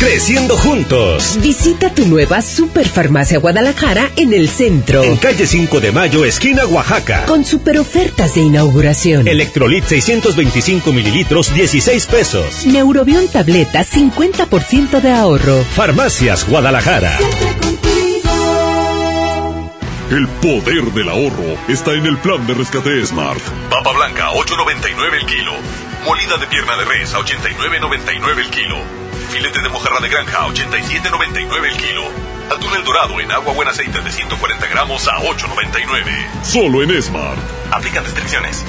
Creciendo juntos. Visita tu nueva Superfarmacia Guadalajara en el centro. En calle 5 de Mayo, esquina Oaxaca. Con super ofertas de inauguración. Electrolit 625 mililitros, 16 pesos. Neurobión tableta, 50% de ahorro. Farmacias Guadalajara. El poder del ahorro está en el plan de rescate Smart. Papa blanca, 8.99 el kilo. Molida de pierna de res, a 89.99 el kilo. Filete de mojarra de granja, 87.99 el kilo. Atún el dorado en agua buen aceite de 140 gramos a 8.99. Solo en Smart. Aplican restricciones.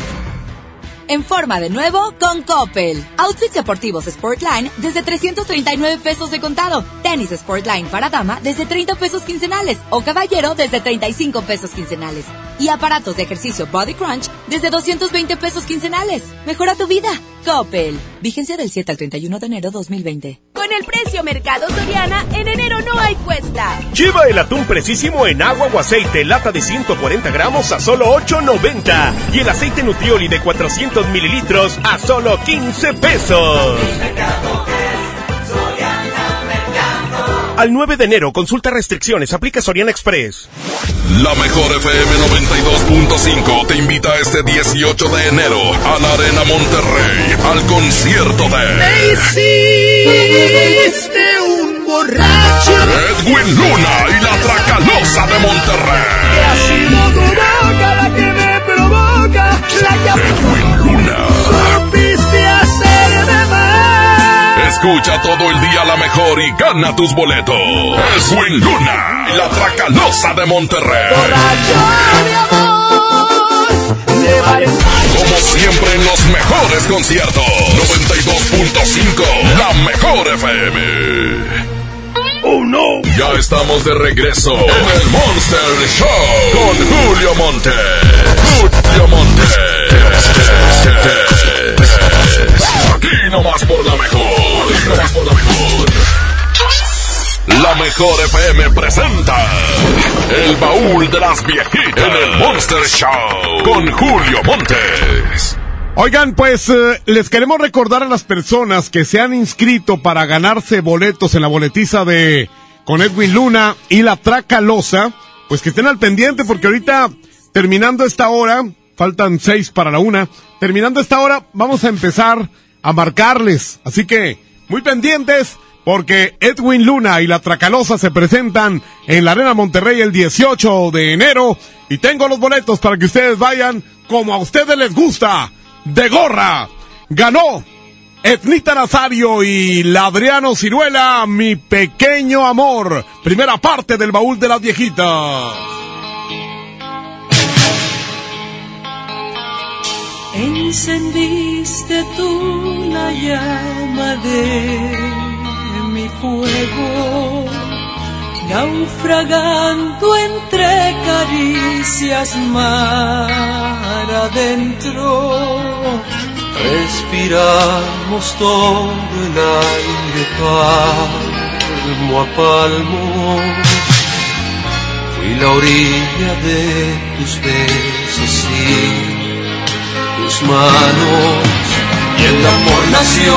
en forma de nuevo con Coppel. Outfits deportivos Sportline desde 339 pesos de contado. Tenis Sportline para dama desde 30 pesos quincenales o caballero desde 35 pesos quincenales. Y aparatos de ejercicio Body Crunch desde 220 pesos quincenales. Mejora tu vida. Coppel. Vigencia del 7 al 31 de enero 2020. Con el precio Mercado Soriana, en enero no hay cuesta. Lleva el atún precisísimo en agua o aceite, lata de 140 gramos a solo 8.90. Y el aceite Nutrioli de 400 mililitros a solo 15 pesos. Al 9 de enero, consulta restricciones, aplica Soriana Express. La mejor FM 92.5 te invita este 18 de enero a la Arena Monterrey al concierto de Me hiciste un borracho. Edwin Luna y la Tracalosa de Monterrey. Que ha sido tu boca la que me provoca. La que Edwin Luna. Escucha todo el día la mejor y gana tus boletos. Edwin Luna y la Tracalosa de Monterrey. Como siempre en los mejores conciertos. 92.5, la mejor FM. Oh no. Ya estamos de regreso en el Monster Show con Julio Monte. Julio Monte. Aquí nomás por la mejor. La mejor. FM presenta El baúl de las viejitas en el Monster Show con Julio Montes. Oigan, pues eh, les queremos recordar a las personas que se han inscrito para ganarse boletos en la boletiza de con Edwin Luna y la Tracalosa, pues que estén al pendiente porque ahorita terminando esta hora, faltan seis para la una, terminando esta hora vamos a empezar a marcarles, así que muy pendientes porque Edwin Luna y la Tracalosa se presentan en la Arena Monterrey el 18 de enero y tengo los boletos para que ustedes vayan como a ustedes les gusta de gorra. Ganó Etnita Nazario y Ladriano Ciruela, mi pequeño amor. Primera parte del baúl de las viejitas. Encendiste tú la llama de mi fuego, naufragando entre caricias mar adentro. Respiramos todo el aire palmo a palmo. Fui la orilla de tus besos y manos y el amor nació.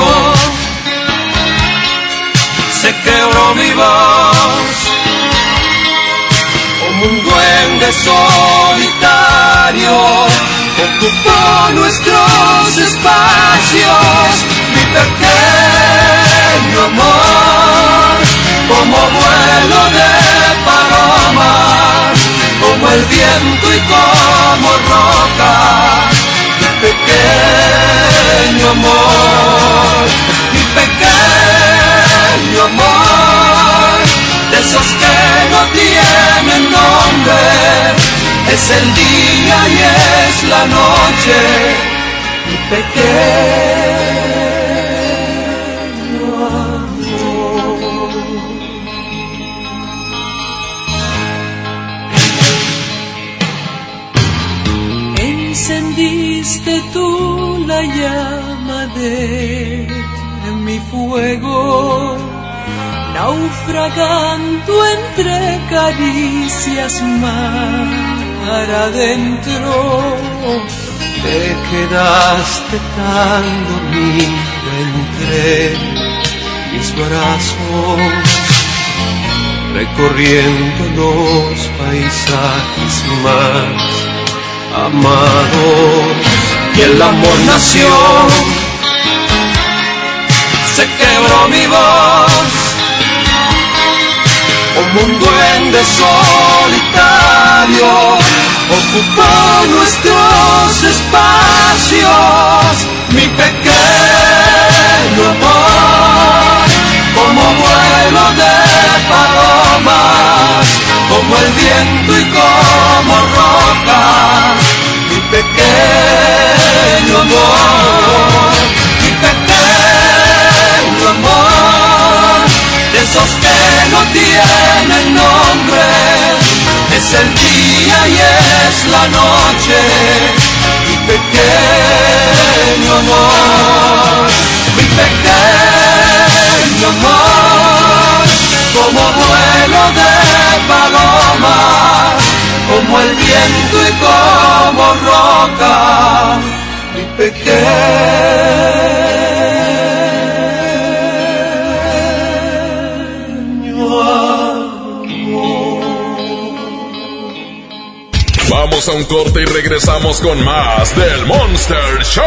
Se quebró mi voz como un duende solitario. Ocupó nuestros espacios, mi pequeño amor, como vuelo de palomas, como el viento y como roca pequeño amor, mi pequeño amor, de esos que no tienen nombre, es el día y es la noche, mi pequeño llama de mi fuego, naufragando entre caricias mar adentro. Te quedaste tan dormida entre mis brazos, recorriendo los paisajes más amados y el amor nació. Se quebró mi voz como un duende solitario. Ocupó nuestros espacios, mi pequeño amor, como vuelo de palomas, como el viento y como roca, mi pequeño amor, mi pequeño amor, de esos que no tienen nombre, es el día y es la noche, mi pequeño amor, mi pequeño amor, como vuelo de paloma, como el viento y como roca, mi pequeño Vamos a un corte y regresamos con más del Monster Show.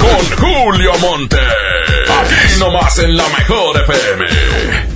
Con Julio Monte. Aquí nomás en la mejor FM.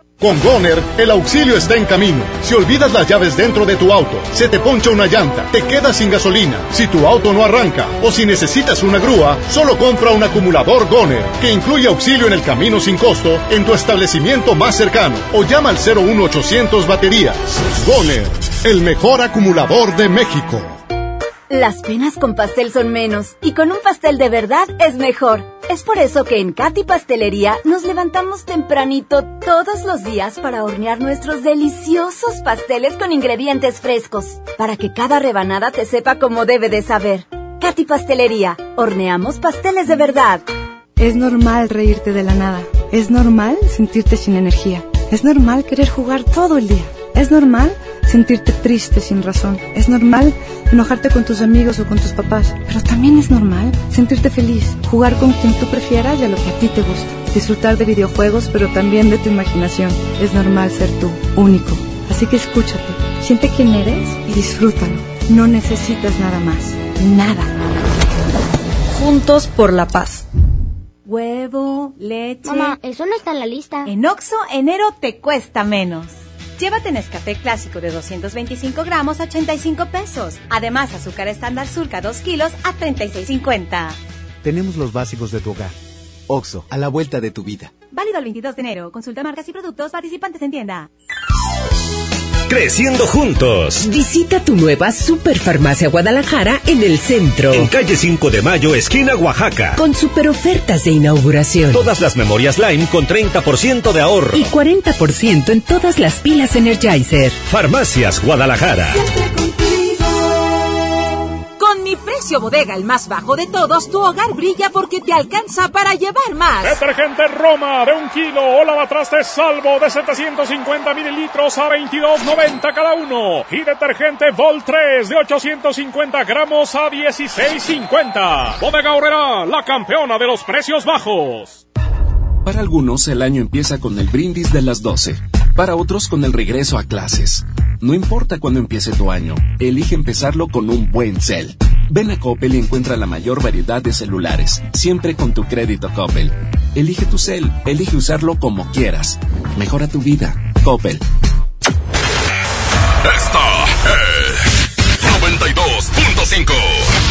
Con Goner, el auxilio está en camino. Si olvidas las llaves dentro de tu auto, se te poncha una llanta, te quedas sin gasolina, si tu auto no arranca o si necesitas una grúa, solo compra un acumulador Goner, que incluye auxilio en el camino sin costo en tu establecimiento más cercano o llama al 01800 baterías. Goner, el mejor acumulador de México. Las penas con pastel son menos y con un pastel de verdad es mejor. Es por eso que en Katy Pastelería nos levantamos tempranito todos los días para hornear nuestros deliciosos pasteles con ingredientes frescos, para que cada rebanada te sepa como debe de saber. Katy Pastelería, horneamos pasteles de verdad. Es normal reírte de la nada. Es normal sentirte sin energía. Es normal querer jugar todo el día. Es normal sentirte triste sin razón. Es normal enojarte con tus amigos o con tus papás. Pero también es normal sentirte feliz, jugar con quien tú prefieras y a lo que a ti te gusta. Disfrutar de videojuegos, pero también de tu imaginación. Es normal ser tú, único. Así que escúchate, siente quién eres y disfrútalo. No necesitas nada más. Nada. Juntos por la paz. Huevo, leche. Mamá, eso no está en la lista. En Oxo, enero te cuesta menos. Llévate Nescafé clásico de 225 gramos a 85 pesos. Además, azúcar estándar Sulca 2 kilos a 36.50. Tenemos los básicos de tu hogar. Oxo, a la vuelta de tu vida. Válido el 22 de enero. Consulta marcas y productos participantes en tienda. Creciendo juntos. Visita tu nueva Superfarmacia Guadalajara en el centro. En calle 5 de Mayo, esquina Oaxaca. Con super ofertas de inauguración. Todas las memorias Lime con 30% de ahorro. Y 40% en todas las pilas Energizer. Farmacias Guadalajara. Mi precio bodega, el más bajo de todos, tu hogar brilla porque te alcanza para llevar más. Detergente Roma de un kilo o lavatrastes salvo de 750 mililitros a 22.90 cada uno. Y detergente Vol 3 de 850 gramos a 16.50. Bodega Horrera, la campeona de los precios bajos. Para algunos el año empieza con el brindis de las 12. Para otros con el regreso a clases. No importa cuándo empiece tu año, elige empezarlo con un buen cel. Ven a Coppel y encuentra la mayor variedad de celulares, siempre con tu crédito Coppel. Elige tu cel, elige usarlo como quieras. Mejora tu vida. Coppel. Esta es 92.5.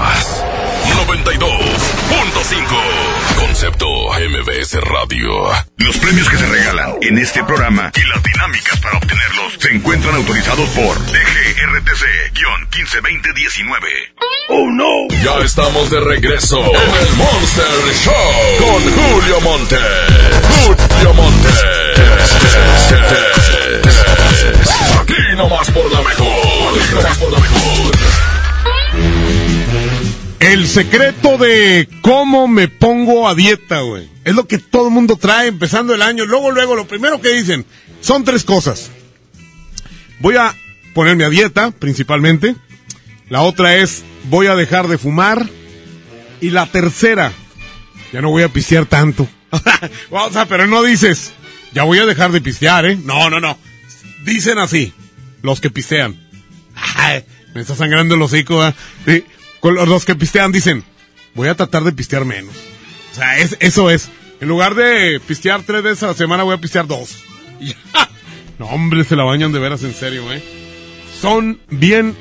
92.5. Concepto MBS Radio. Los premios que se regalan en este programa y las dinámicas para obtenerlos se encuentran autorizados por DGRTC-152019. ¡Oh no! Ya estamos de regreso en el Monster Show con Julio Monte. Julio Monte. Aquí nomás por la mejor. Aquí nomás por la mejor. El secreto de cómo me pongo a dieta, güey. Es lo que todo el mundo trae empezando el año. Luego, luego, lo primero que dicen son tres cosas. Voy a ponerme a dieta, principalmente. La otra es, voy a dejar de fumar. Y la tercera, ya no voy a pistear tanto. o sea, pero no dices, Ya voy a dejar de pistear, ¿eh? No, no, no. Dicen así, los que pistean. Me está sangrando el hocico, ¿eh? Sí. Con los- que pistean dicen, voy a tratar de pistear menos. O sea, es, eso es. En lugar de pistear tres veces a la semana, voy a pistear dos. No, hombre, se la bañan de veras en serio, ¿eh? Son bien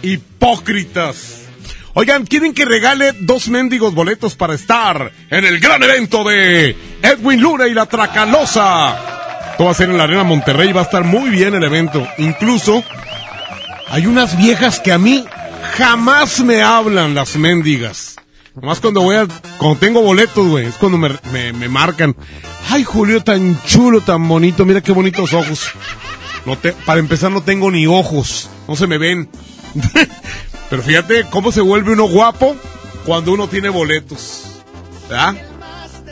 hipócritas. Oigan, ¿quieren que regale dos mendigos boletos para estar en el gran evento de Edwin Luna y la Tracalosa? Esto va a ser en la Arena Monterrey, va a estar muy bien el evento. Incluso hay unas viejas que a mí jamás me hablan, las mendigas. Nomás cuando voy a, cuando tengo boletos, güey, es cuando me, me, marcan. Ay, Julio, tan chulo, tan bonito, mira qué bonitos ojos. No te, para empezar no tengo ni ojos, no se me ven. Pero fíjate cómo se vuelve uno guapo cuando uno tiene boletos. ¿Verdad?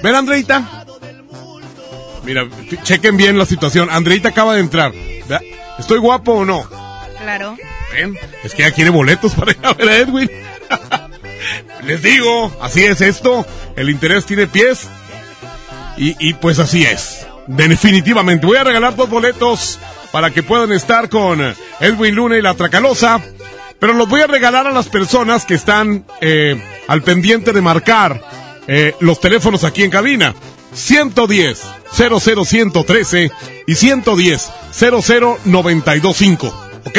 ¿Ven, Andreita? Mira, chequen bien la situación. Andreita acaba de entrar. ¿Estoy guapo o no? Claro. Es que ya quiere boletos para ir a ver a Edwin. Les digo, así es esto. El interés tiene pies. Y, y pues así es. Definitivamente. Voy a regalar dos boletos para que puedan estar con Edwin Luna y la Tracalosa. Pero los voy a regalar a las personas que están eh, al pendiente de marcar eh, los teléfonos aquí en cabina. 110 00113 y 110 00925. ¿Ok?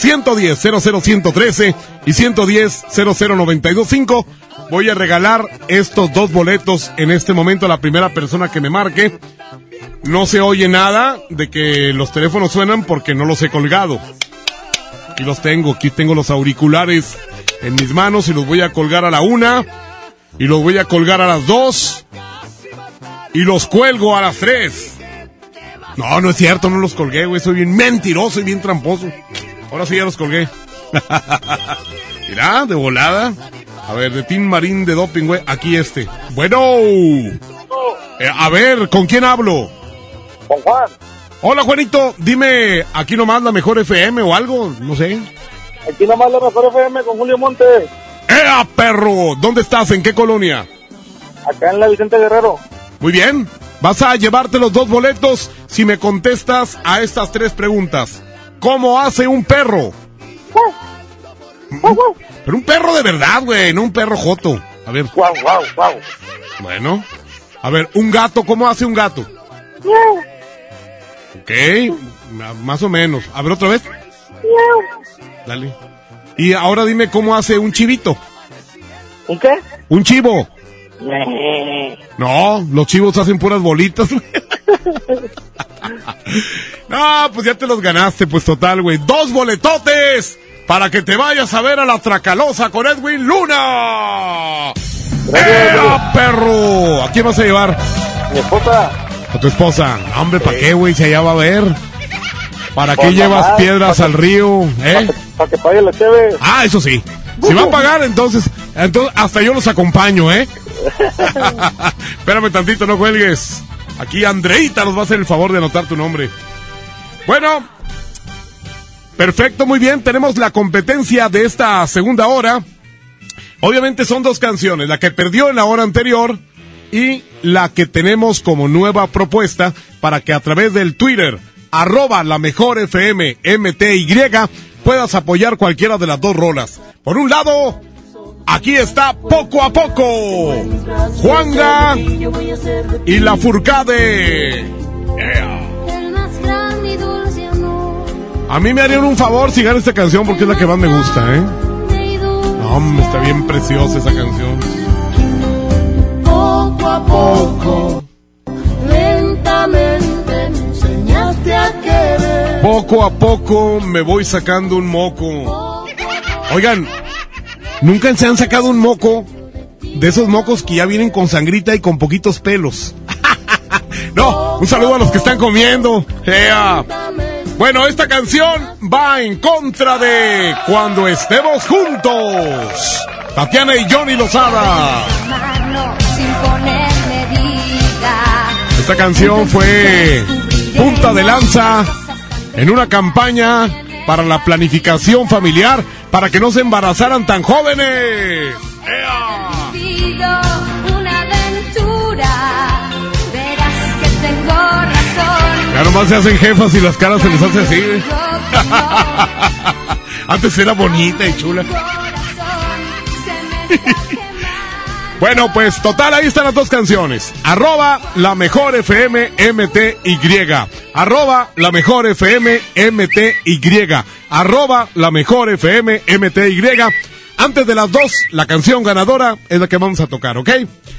110 00113 y 110 00925. Voy a regalar estos dos boletos en este momento a la primera persona que me marque. No se oye nada de que los teléfonos suenan porque no los he colgado. Aquí los tengo, aquí tengo los auriculares en mis manos y los voy a colgar a la una y los voy a colgar a las dos y los cuelgo a las tres. No, no es cierto, no los colgué, güey, soy bien mentiroso y bien tramposo. Ahora sí ya los colgué. Mira, de volada. A ver, de Team Marín de Doping, güey, aquí este. Bueno. Eh, a ver, ¿con quién hablo? Con Juan. Hola, Juanito, dime, aquí nomás la mejor FM o algo, no sé. Aquí nomás la mejor FM con Julio Montes. ¡Ea, perro! ¿Dónde estás? ¿En qué colonia? Acá en la Vicente Guerrero. Muy bien. Vas a llevarte los dos boletos si me contestas a estas tres preguntas. ¿Cómo hace un perro? Pero un perro de verdad, güey, no un perro joto. A ver. Guau, guau, guau. Bueno. A ver, un gato, ¿cómo hace un gato? Ok, más o menos. A ver otra vez. Dale. Y ahora dime cómo hace un chivito. ¿Un qué? Un chivo. No, los chivos hacen puras bolitas. no, pues ya te los ganaste, pues total, güey. Dos boletotes para que te vayas a ver a la Tracalosa con Edwin Luna. ¡Ea, perro! ¿A quién vas a llevar? Mi esposa. A tu esposa. Hombre, ¿para qué, güey? Si allá va a ver. ¿Para qué Pues llevas piedras pa' al río? ¿Eh? Para que pague la cheve. Ah, eso sí. Si va a pagar, entonces, entonces hasta yo los acompaño, ¿eh? Espérame tantito, no cuelgues. Aquí Andreita nos va a hacer el favor de anotar tu nombre. Bueno, perfecto, muy bien. Tenemos la competencia de esta segunda hora. Obviamente son dos canciones, la que perdió en la hora anterior y la que tenemos como nueva propuesta para que a través del Twitter, arroba la mejor FM MTY, puedas apoyar cualquiera de las dos rolas. Por un lado, aquí está poco a poco, Juanga y la Furcade. Yeah. A mí me harían un favor si gana esta canción porque es la que más me gusta, ¿eh? Hombre, está bien preciosa esa canción. Poco a poco, lentamente me enseñaste a querer. Poco a poco me voy sacando un moco. Oigan, nunca se han sacado un moco de esos mocos que ya vienen con sangrita y con poquitos pelos. no, un saludo a los que están comiendo. Ea. Bueno, esta canción va en contra de Cuando estemos juntos. Tatiana y Johnny Lozada. Esta canción fue punta de lanza en una campaña para la planificación familiar para que no se embarazaran tan jóvenes. Vivido Ya nomás se hacen jefas y las caras se les hace así. Antes era bonita y chula. Bueno, pues total, ahí están las dos canciones. Arroba la mejor FM MTY. Arroba la mejor FM MTY. Arroba la mejor FM MTY. Antes de las dos, la canción ganadora es la que vamos a tocar, ¿ok?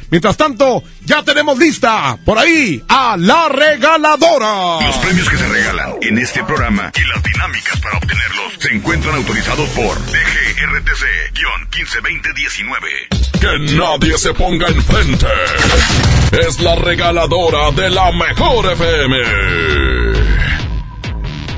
Mientras tanto, ya tenemos lista por ahí a la regaladora. Los premios que se regalan en este programa y las dinámicas para obtenerlos se encuentran autorizados por DGRTC-152019. Que nadie se ponga enfrente. Es la regaladora de la mejor FM.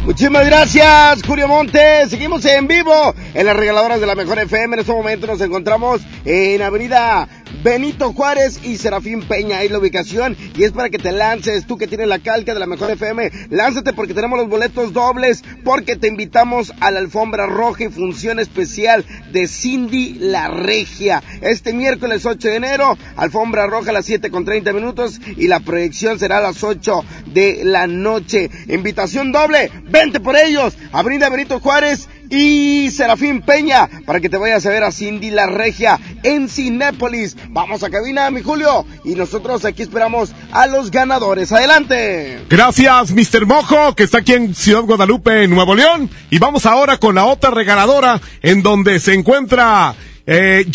Muchísimas gracias, Julio Montes. Seguimos en vivo en las regaladoras de la Mejor FM. En este momento nos encontramos en Avenida Benito Juárez y Serafín Peña. Ahí la ubicación. Y es para que te lances. Tú que tienes la calca de la Mejor FM, lánzate porque tenemos los boletos dobles. Porque te invitamos a la alfombra roja y función especial de Cindy La Regia. Este miércoles 8 de enero, alfombra roja a las 7 con 30 minutos. Y la proyección será a las 8 de la noche. Invitación doble. Vente por ellos. Avenida Benito Juárez y Serafín Peña para que te vayas a ver a Cindy La Regia en Cinépolis. Vamos a cabina, mi Julio, y nosotros aquí esperamos a los ganadores. Adelante. Gracias, Mr. Mojo, que está aquí en Ciudad Guadalupe, Nuevo León. Y vamos ahora con la otra regaladora, en donde se encuentra eh,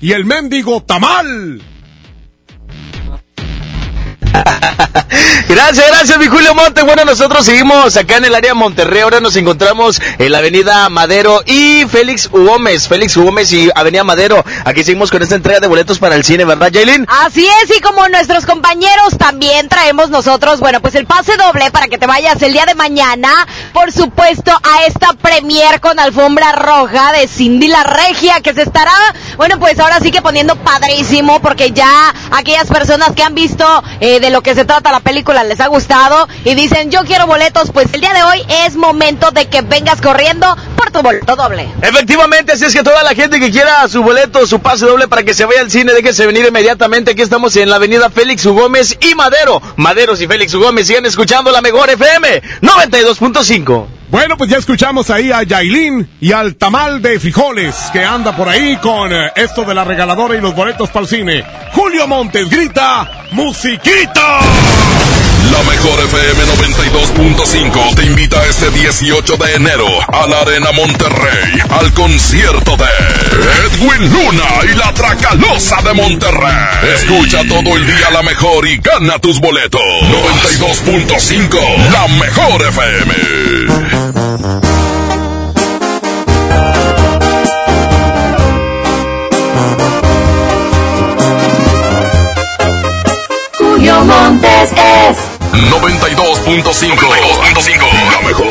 y el mendigo Tamal. Gracias, gracias, mi Julio Monte. Bueno, nosotros seguimos acá en el área Monterrey. Ahora nos encontramos en la avenida Madero y Félix Gómez. Félix Gómez y avenida Madero. Aquí seguimos con esta entrega de boletos para el cine, ¿verdad, Jaylin? Así es, y como nuestros compañeros también traemos nosotros, bueno, pues el pase doble para que te vayas el día de mañana, por supuesto, a esta premier con alfombra roja de Cindy La Regia, que se estará, bueno, pues ahora sí que poniendo padrísimo, porque ya aquellas personas que han visto eh, de lo que se trata la película les ha gustado y dicen yo quiero boletos, pues el día de hoy es momento de que vengas corriendo por tu boleto doble. Efectivamente, así es que toda la gente que quiera su boleto, su pase doble para que se vaya al cine, déjese venir inmediatamente. Aquí estamos en la avenida Félix U. Gómez y Madero. Maderos y Félix U. Gómez siguen escuchando la mejor FM 92.5. Bueno, pues ya escuchamos ahí a Yailin y al tamal de frijoles que anda por ahí con eh, esto de la regaladora y los boletos para el cine. Julio Montes grita, ¡musiquita! La mejor FM 92.5 te invita este 18 de enero a la Arena Monterrey al concierto de Edwin Luna y la Tracalosa de Monterrey. Escucha todo el día la mejor y gana tus boletos. 92.5 La mejor FM. Montes es 92.5 92.5 La mejor.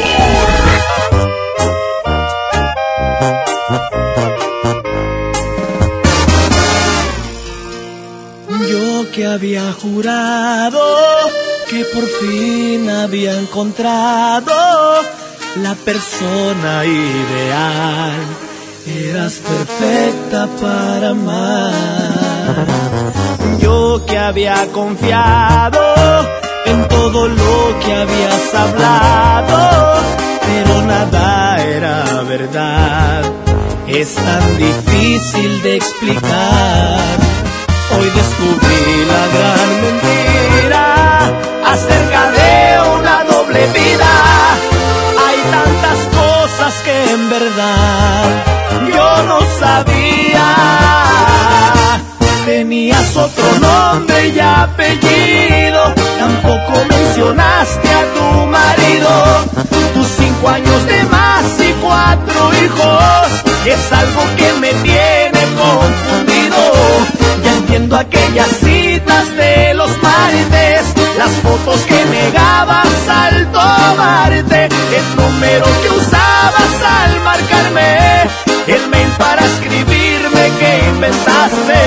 Yo que había jurado que por fin había encontrado la persona ideal. Eras perfecta para amar. Yo que había confiado en todo lo que habías hablado, pero nada era verdad. Es tan difícil de explicar. Hoy descubrí la gran mentira acerca de una doble vida. Hay tantas cosas que en verdad Tenías otro nombre y apellido, tampoco mencionaste a tu marido. Tus cinco años de más y cuatro hijos es algo que me tiene confundido. Ya entiendo aquellas citas de los martes, las fotos que negabas al tomarte, el número que usabas al marcarme, el mail para escribirme que inventaste.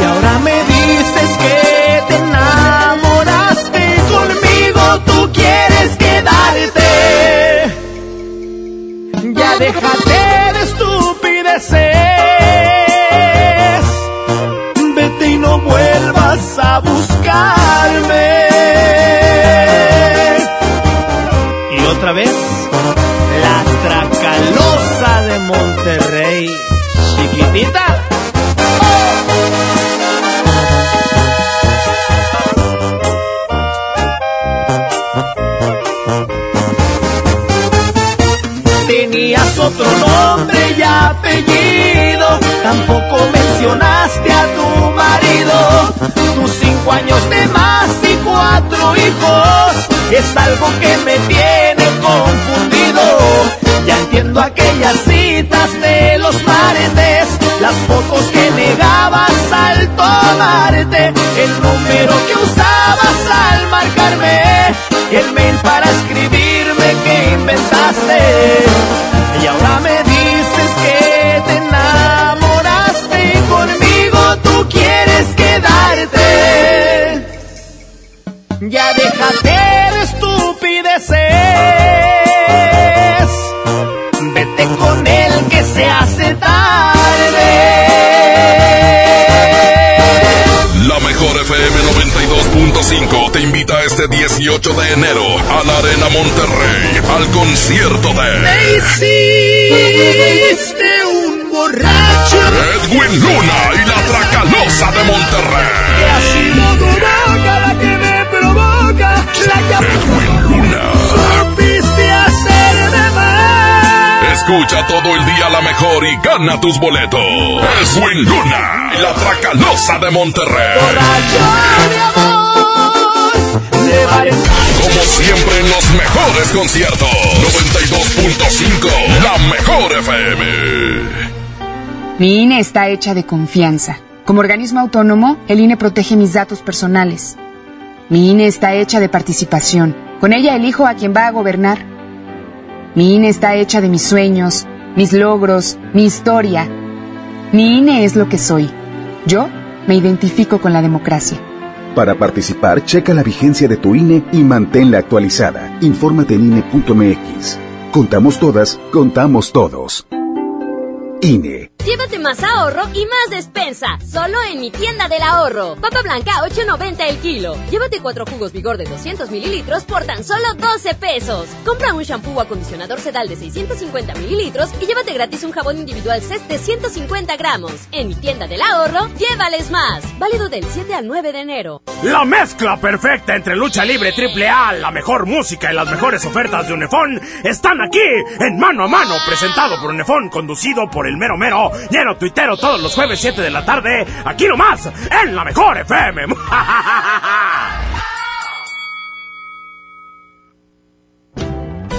Y ahora me dices que te enamoraste conmigo, tú quieres quedarte. Ya déjate de estupideces. Vete y no vuelvas a 18 de enero a la Arena Monterrey al concierto Me de hiciste un borracho. Edwin Luna y la Tracalosa de Monterrey. Que ha sido tu boca la que me provoca. La que Edwin Luna. supiste hacerme mal. Escucha todo el día la mejor y gana tus boletos. Edwin Luna y la Tracalosa de Monterrey. Como siempre en los mejores conciertos. 92.5, la mejor FM. Mi INE está hecha de confianza. Como organismo autónomo, el INE protege mis datos personales. Mi INE está hecha de participación. Con ella elijo a quien va a gobernar. Mi INE está hecha de mis sueños, mis logros, mi historia. Mi INE es lo que soy. Yo me identifico con la democracia. Para participar, checa la vigencia de tu INE y manténla actualizada. Infórmate en INE.mx. Contamos todas, contamos todos. INE. Más ahorro y más despensa. Solo en mi tienda del ahorro. Papa blanca 8.90 el kilo. Llévate cuatro jugos vigor de 200 mililitros por tan solo 12 pesos. Compra un shampoo o acondicionador sedal de 650 mililitros y llévate gratis un jabón individual CES de 150 gramos. En mi tienda del ahorro, llévales más. Válido del 7 al 9 de enero. La mezcla perfecta entre lucha libre triple A, la mejor música y las mejores ofertas de Unefón están aquí en Mano a Mano, presentado por Unefón, conducido por el mero mero, lleno tuitero todos los jueves 7 de la tarde, aquí nomás, en la mejor FM.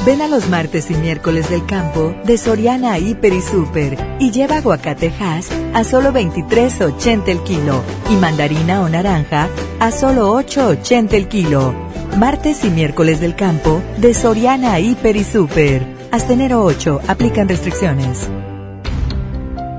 Ven a los martes y miércoles del campo de Soriana Hiper y Super y lleva aguacatejas a solo 23.80 el kilo y mandarina o naranja a solo 8.80 el kilo. Martes y miércoles del campo de Soriana Hiper y Super. Hasta enero 8 aplican restricciones.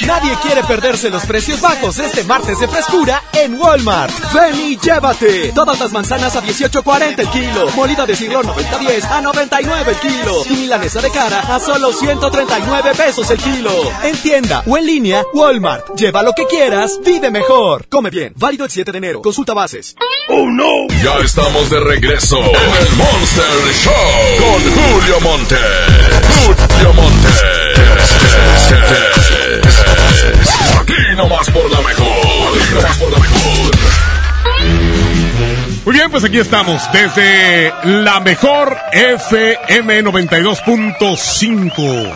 Nadie quiere perderse los precios bajos este martes de frescura en Walmart. Ven y llévate. Todas las manzanas a 18.40 el kilo. Molida de siglo 90.10 a 99 el kilo. Y milanesa de cara a solo 139 pesos el kilo. En tienda o en línea, Walmart. Lleva lo que quieras, vive mejor. Come bien. Válido el 7 de enero. Consulta bases. ¡Oh, no! Ya estamos de regreso en el Monster Show con Julio Monte. Julio Monte. Aquí nomás por la mejor. Aquí nomás por la mejor. Muy bien, pues aquí estamos desde la mejor FM 92.5.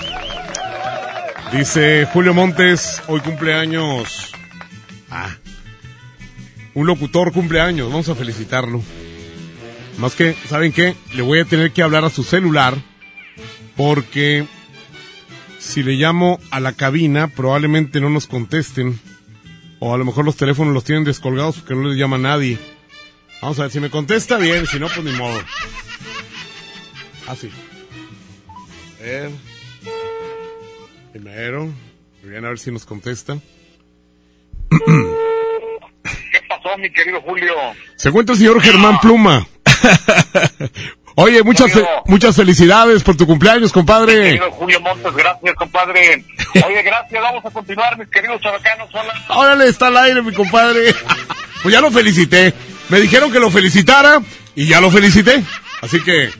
Dice Julio Montes, hoy cumpleaños. Ah, un locutor cumpleaños, vamos a felicitarlo. Más que, ¿saben qué? Le voy a tener que hablar a su celular porque si le llamo a la cabina probablemente no nos contesten. O a lo mejor los teléfonos los tienen descolgados porque no les llama nadie. Vamos a ver, si me contesta bien, si no, pues ni modo. Así. A ver. Primero. Bien, a ver si nos contesta. ¿Qué pasó, mi querido Julio? Se encuentra el señor Germán Pluma. Oye, muchas, fe- muchas felicidades por tu cumpleaños, compadre. Julio Montes, gracias, compadre. Oye, gracias, vamos a continuar, mis queridos chabacanos. Órale, está al aire, mi compadre. Pues ya lo felicité. Me dijeron que lo felicitara y ya lo felicité. Así que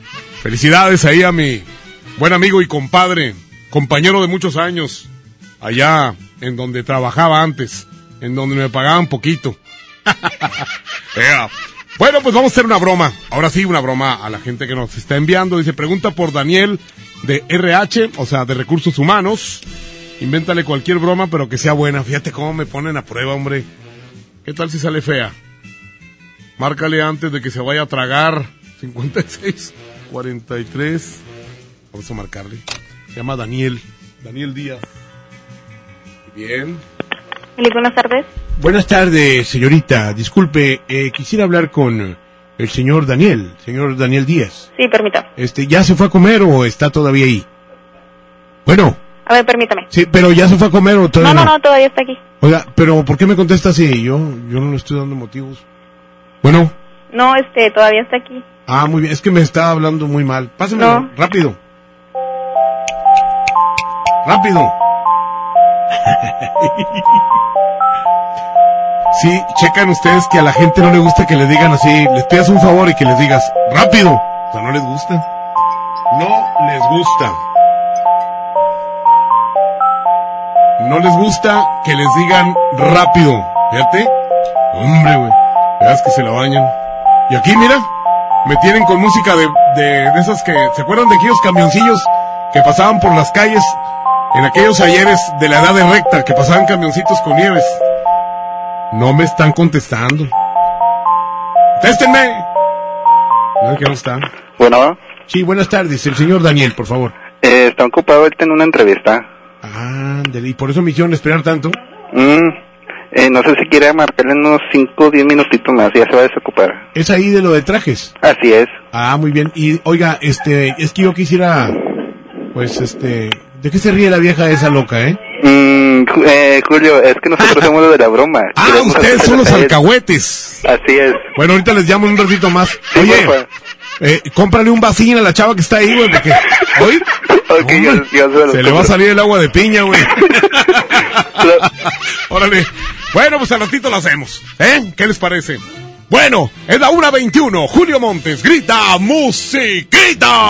felicidades ahí a mi buen amigo y compadre, compañero de muchos años, allá en donde trabajaba antes, en donde me pagaban poquito. Ea. Bueno, pues vamos a hacer una broma. Ahora sí, una broma a la gente que nos está enviando. Dice, pregunta por Daniel de RH, o sea, de Recursos Humanos. Invéntale cualquier broma, pero que sea buena. Fíjate cómo me ponen a prueba, hombre. ¿Qué tal si sale fea? Márcale antes de que se vaya a tragar. 56, 43. Vamos a marcarle. Se llama Daniel. Daniel Díaz. Bien. Buenas tardes. Buenas tardes, señorita. Disculpe, eh, quisiera hablar con el señor Daniel, señor Daniel Díaz. Sí, permítame. Este, ¿ya se fue a comer o está todavía ahí? Bueno, A ver, permítame. sí, pero ya se fue a comer o todavía no, no. no, todavía está aquí. Oiga, pero ¿por qué me contesta así? Yo, yo no le estoy dando motivos. Bueno, No, este, todavía está aquí. ah, muy bien, es que me está hablando muy mal. Pásamelo, No. rápido. Rápido. Sí, checan ustedes que a la gente no le gusta que le digan así, les pidas un favor y que les digas, rápido. O sea, no les gusta. No les gusta. No les gusta que les digan rápido. Fíjate. Hombre, güey. Veas que se la bañan. Y aquí, mira, me tienen con música de, de, de esas que, ¿se acuerdan de aquellos camioncillos que pasaban por las calles en aquellos ayeres de la edad de recta, que pasaban camioncitos con nieves? No me están contestando. ¡Contéstenme! No, que no están. Bueno, Sí, buenas tardes. El señor Daniel, por favor. eh, está ocupado ahorita en una entrevista. Ándale, ¿y por eso me hicieron esperar tanto? Mm, eh, no sé si quiere marcarle unos 5 o 10 minutitos más, ya se va a desocupar. Es ahí de lo de trajes. Así es. Ah, muy bien. Y, oiga, este, es que yo quisiera, pues, este, ¿de qué se ríe la vieja esa loca, eh? Mm, eh, Julio, es que nosotros somos los de la broma. Ah, Queremos ustedes son los alcahuetes. Así es. Bueno, ahorita les llamo un ratito más. Oye, eh, cómprale un vasín a la chava que está ahí, güey, porque hoy se le va a salir el agua de piña, güey. Órale. Bueno, pues al ratito lo hacemos. ¿Eh? ¿Qué les parece? Bueno, es la 1.21. Julio Montes grita musiquita.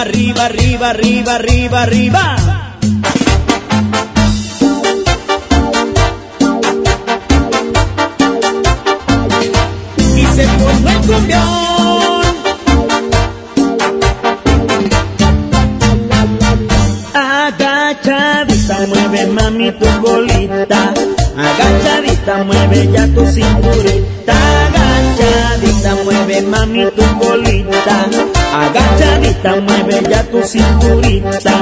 Arriba, arriba, arriba, arriba, arriba. Y se formó el cumbión. Agachadita, mueve mami tu bolita. Agachadita, mueve ya tu cinturita agachadita mueve mami tu colita, agachadita mueve ya tu cinturita.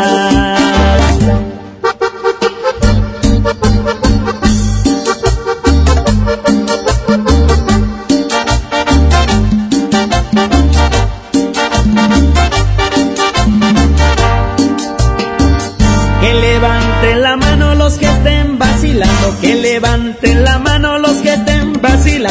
Que levanten la mano los que estén vacilando, que levanten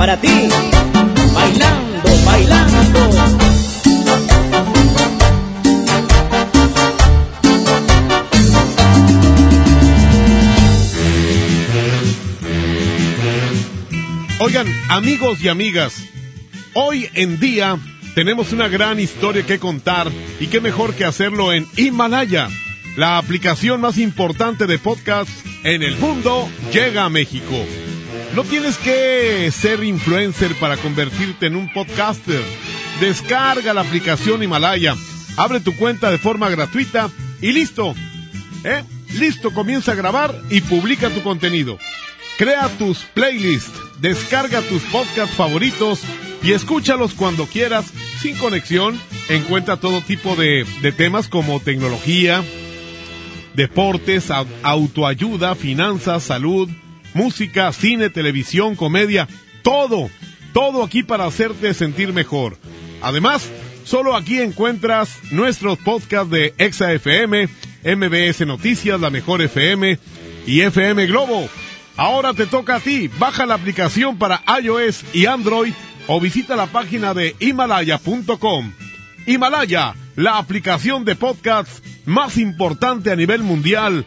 para ti, bailando, bailando. Oigan, amigos y amigas, hoy en día tenemos una gran historia que contar y qué mejor que hacerlo en Himalaya. La aplicación más importante de podcast en el mundo llega a México. No tienes que ser influencer para convertirte en un podcaster. Descarga la aplicación Himalaya, abre tu cuenta de forma gratuita y listo. ¿Eh? Listo, comienza a grabar y publica tu contenido. Crea tus playlists, descarga tus podcasts favoritos y escúchalos cuando quieras, sin conexión. Encuentra todo tipo de, de temas como tecnología, deportes, autoayuda, finanzas, salud, música, cine, televisión, comedia, todo, todo aquí para hacerte sentir mejor. Además, solo aquí encuentras nuestros podcasts de Exa FM, MBS Noticias, La Mejor FM y FM Globo. Ahora te toca a ti, baja la aplicación para iOS y Android o visita la página de himalaya.com. Himalaya, la aplicación de podcasts más importante a nivel mundial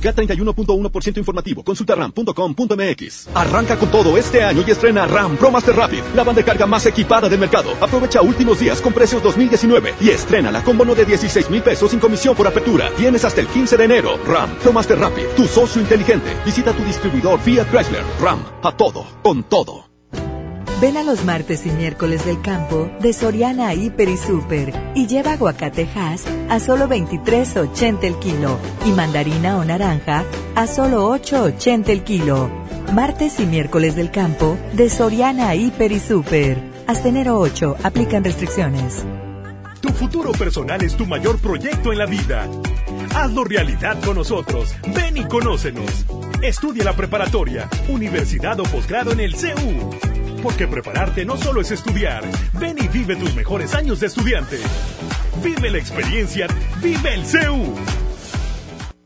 K31.1% informativo. Consulta ram.com.mx. Arranca con todo este año y estrena RAM Pro Master Rapid, la banda de carga más equipada del mercado. Aprovecha últimos días con precios 2019 y estrena con bono de 16 mil pesos sin comisión por apertura. Tienes hasta el 15 de enero. RAM Pro Master Rapid, tu socio inteligente. Visita tu distribuidor Fiat Chrysler. RAM, a todo, con todo. Ven a los martes y miércoles del campo de Soriana Hiper y Super y lleva aguacatejas a solo 23.80 el kilo y mandarina o naranja a solo 8.80 el kilo. Martes y miércoles del campo de Soriana Hiper y Super. Hasta enero 8 aplican restricciones. Tu futuro personal es tu mayor proyecto en la vida. Hazlo realidad con nosotros. Ven y conócenos. Estudia la preparatoria, universidad o posgrado en el CEU. Porque prepararte no solo es estudiar. Ven y vive tus mejores años de estudiante. Vive la experiencia. Vive el CEU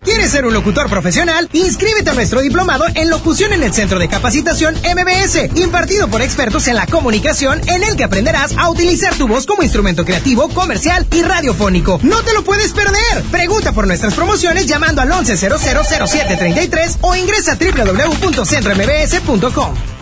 ¿Quieres ser un locutor profesional? Inscríbete a nuestro diplomado en locución en el Centro de Capacitación MBS, impartido por expertos en la comunicación, en el que aprenderás a utilizar tu voz como instrumento creativo, comercial y radiofónico. No te lo puedes perder. Pregunta por nuestras promociones llamando al 11000733 o ingresa a www.centrombs.com.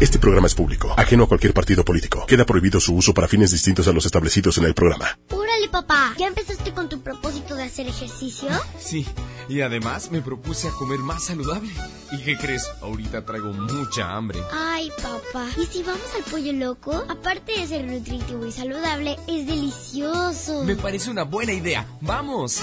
Este programa es público, ajeno a cualquier partido político. Queda prohibido su uso para fines distintos a los establecidos en el programa. Órale, papá. ¿Ya empezaste con tu propósito de hacer ejercicio? Sí, y además me propuse a comer más saludable. ¿Y qué crees? Ahorita traigo mucha hambre. Ay, papá. ¿Y si vamos al pollo loco? Aparte de ser nutritivo y saludable, es delicioso. Me parece una buena idea. ¡Vamos!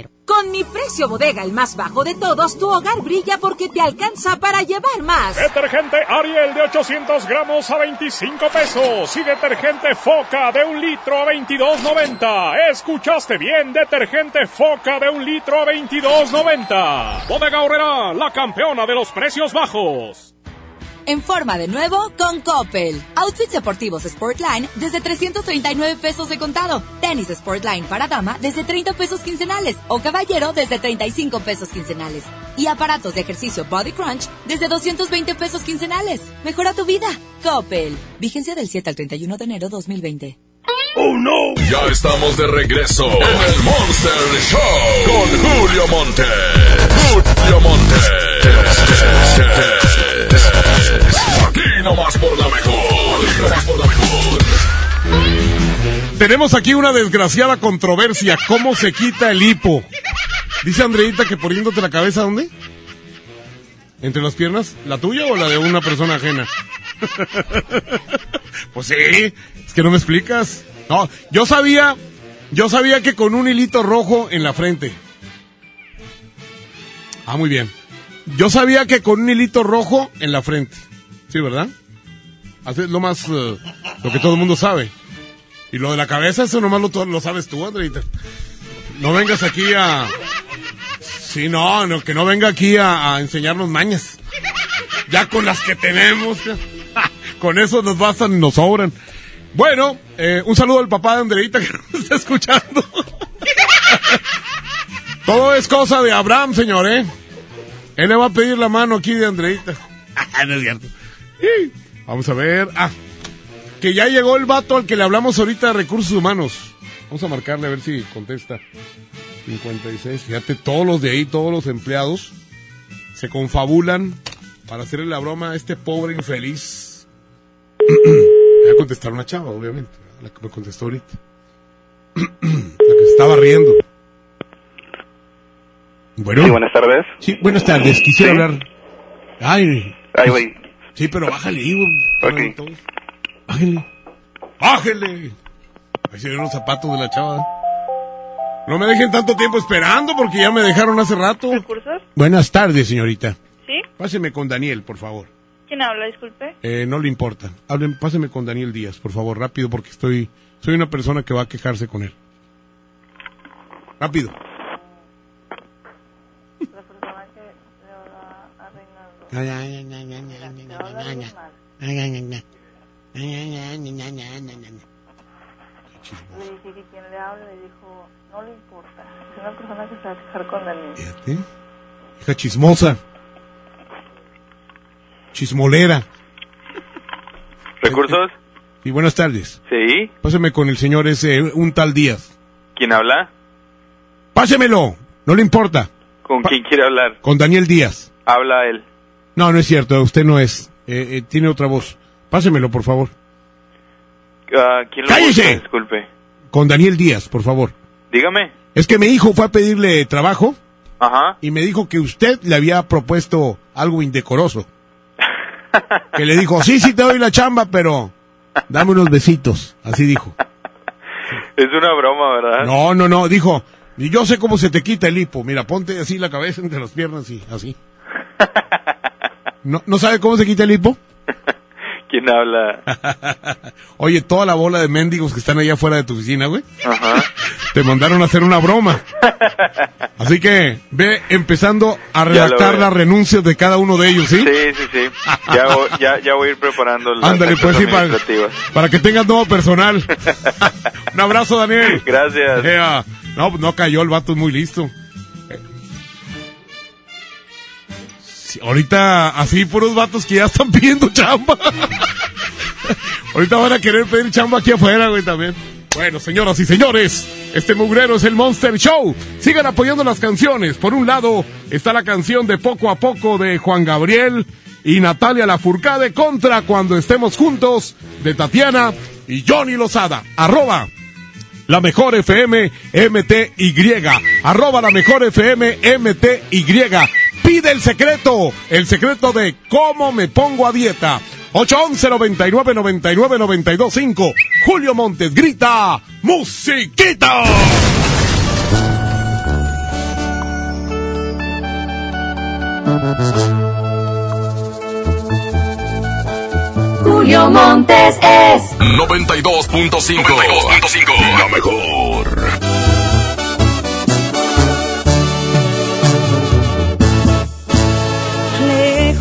Con mi precio bodega, el más bajo de todos, tu hogar brilla porque te alcanza para llevar más. Detergente Ariel de 800 gramos a 25 pesos y detergente Foca de un litro a 22.90. Escuchaste bien, detergente Foca de un litro a 22.90. Bodega Horrera, la campeona de los precios bajos. En forma de nuevo con Coppel. Outfits deportivos Sportline desde 339 pesos de contado. Tenis Sportline para dama desde 30 pesos quincenales. O caballero desde 35 pesos quincenales. Y aparatos de ejercicio Body Crunch desde 220 pesos quincenales. Mejora tu vida. Coppel. Vigencia del 7 al 31 de enero 2020. ¡Oh, no! Ya estamos de regreso en el Monster Show con Julio Monte. Julio Monte. Aquí nomás por por la mejor. Tenemos aquí una desgraciada controversia. ¿Cómo se quita el hipo? Dice Andreita que poniéndote la cabeza, ¿dónde? ¿Entre las piernas? ¿La tuya o la de una persona ajena? pues sí, es que no me explicas. No, yo sabía, yo sabía que con un hilito rojo en la frente. Ah, muy bien. Yo sabía que con un hilito rojo en la frente. Sí, ¿verdad? Así es lo más, eh, lo que todo el mundo sabe. Y lo de la cabeza, eso nomás lo, lo sabes tú, Andreita. No vengas aquí a... Sí, no, no que no venga aquí a, enseñarnos mañas. Ya con las que tenemos, con eso nos bastan y nos sobran. Bueno, eh, un saludo al papá de Andreita que nos está escuchando. Todo es cosa de Abraham, señor, ¿eh? Él le va a pedir la mano aquí de Andreita. no es cierto. Sí. Vamos a ver. Ah, que ya llegó el vato al que le hablamos ahorita de recursos humanos. Vamos a marcarle a ver si contesta. 56. Fíjate, todos los de ahí, todos los empleados, se confabulan para hacerle la broma a este pobre infeliz. Voy a contestar una chava, obviamente. La que me contestó ahorita. la que se estaba riendo. Bueno. Sí, buenas tardes. Sí, buenas tardes. Quisiera Sí. hablar. Ay. Ay, güey. Sí, pero bájale güey. Ok. Bájale. Bájale. Ahí se ven los zapatos de la chava. No me dejen tanto tiempo esperando porque ya me dejaron hace rato. ¿Recursos? Buenas tardes, señorita. ¿Sí? Páseme con Daniel, por favor. ¿Quién habla? Disculpe. Eh, no le importa. Hablen, páseme con Daniel Díaz, por favor, rápido, porque estoy, soy una persona que va a quejarse con él. Rápido. Le dije que quien le habla le dijo, no le importa. una persona que se va a fijar con Daniel. ¿Eh? Hija chismosa. Chismolera. ¿Recursos? Y buenas tardes. Sí. Páseme con el señor ese, un tal Díaz. ¿Quién habla? Pásemelo, no le importa. ¿Con quién quiere hablar? Con Daniel Díaz. Habla él. No, no es cierto, usted no es. Eh, eh, tiene otra voz. Pásemelo, por favor. Ah, ¿Quién lo ¡Cállese! busca? Disculpe. Con Daniel Díaz, por favor. Dígame. Es que mi hijo fue a pedirle trabajo Ajá. y me dijo que usted le había propuesto algo indecoroso. que le dijo, sí, sí te doy la chamba, pero dame unos besitos. Así dijo. Es una broma, ¿verdad? No, no, no, dijo, y yo sé cómo se te quita el hipo. Mira, ponte así la cabeza entre las piernas y así. ¿No, ¿no sabe cómo se quita el hipo? ¿Quién habla? Oye, toda la bola de mendigos que están allá afuera de tu oficina, güey, Ajá. te mandaron a hacer una broma. Así que ve empezando a redactar las renuncias de cada uno de ellos, ¿sí? Sí, sí, sí. Ya, voy- ya, ya voy a ir preparando las Ándale, pues sí, para, que tengas nuevo personal. Un abrazo, Daniel. Gracias. No, no cayó, el vato es muy listo. Ahorita, así, puros vatos que ya están pidiendo chamba. ahorita van a querer pedir chamba aquí afuera, güey, también. Bueno, señoras y señores, este mugrero es el Monster Show. Sigan apoyando las canciones. Por un lado está la canción de Poco a Poco de Juan Gabriel y Natalia Lafourcade contra Cuando estemos juntos de Tatiana y Johnny Lozada. Arroba la mejor FM MTY. Arroba la mejor FM MTY. Pide el secreto, el secreto de cómo me pongo a dieta. 811 99 99 92 5. Julio Montes grita, musiquita. Julio Montes es 92.5. 92.5. La mejor.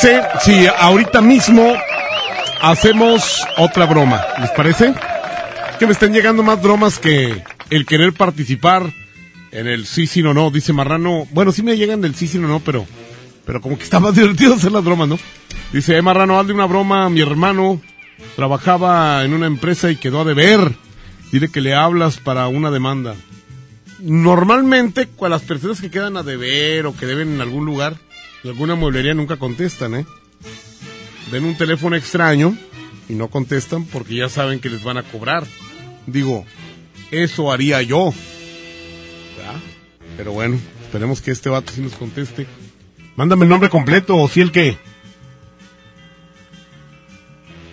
Parece si ahorita mismo hacemos otra broma? ¿Les parece? Que me estén llegando más bromas que el querer participar en el sí, sí, no, no. Dice Marrano, bueno, sí me llegan del sí, sí, no, no, pero, pero como que está más divertido hacer las bromas, ¿no? Dice, eh, Marrano, hazle una broma a mi hermano. Trabajaba en una empresa y quedó a deber. Dile que le hablas para una demanda. Normalmente, con las personas que quedan a deber o que deben en algún lugar, en alguna mueblería nunca contestan, ¿eh? Ven un teléfono extraño y no contestan porque ya saben que les van a cobrar. Digo, eso haría yo. ¿verdad? Pero bueno, esperemos que este vato sí nos conteste. Mándame el nombre completo, o si el que.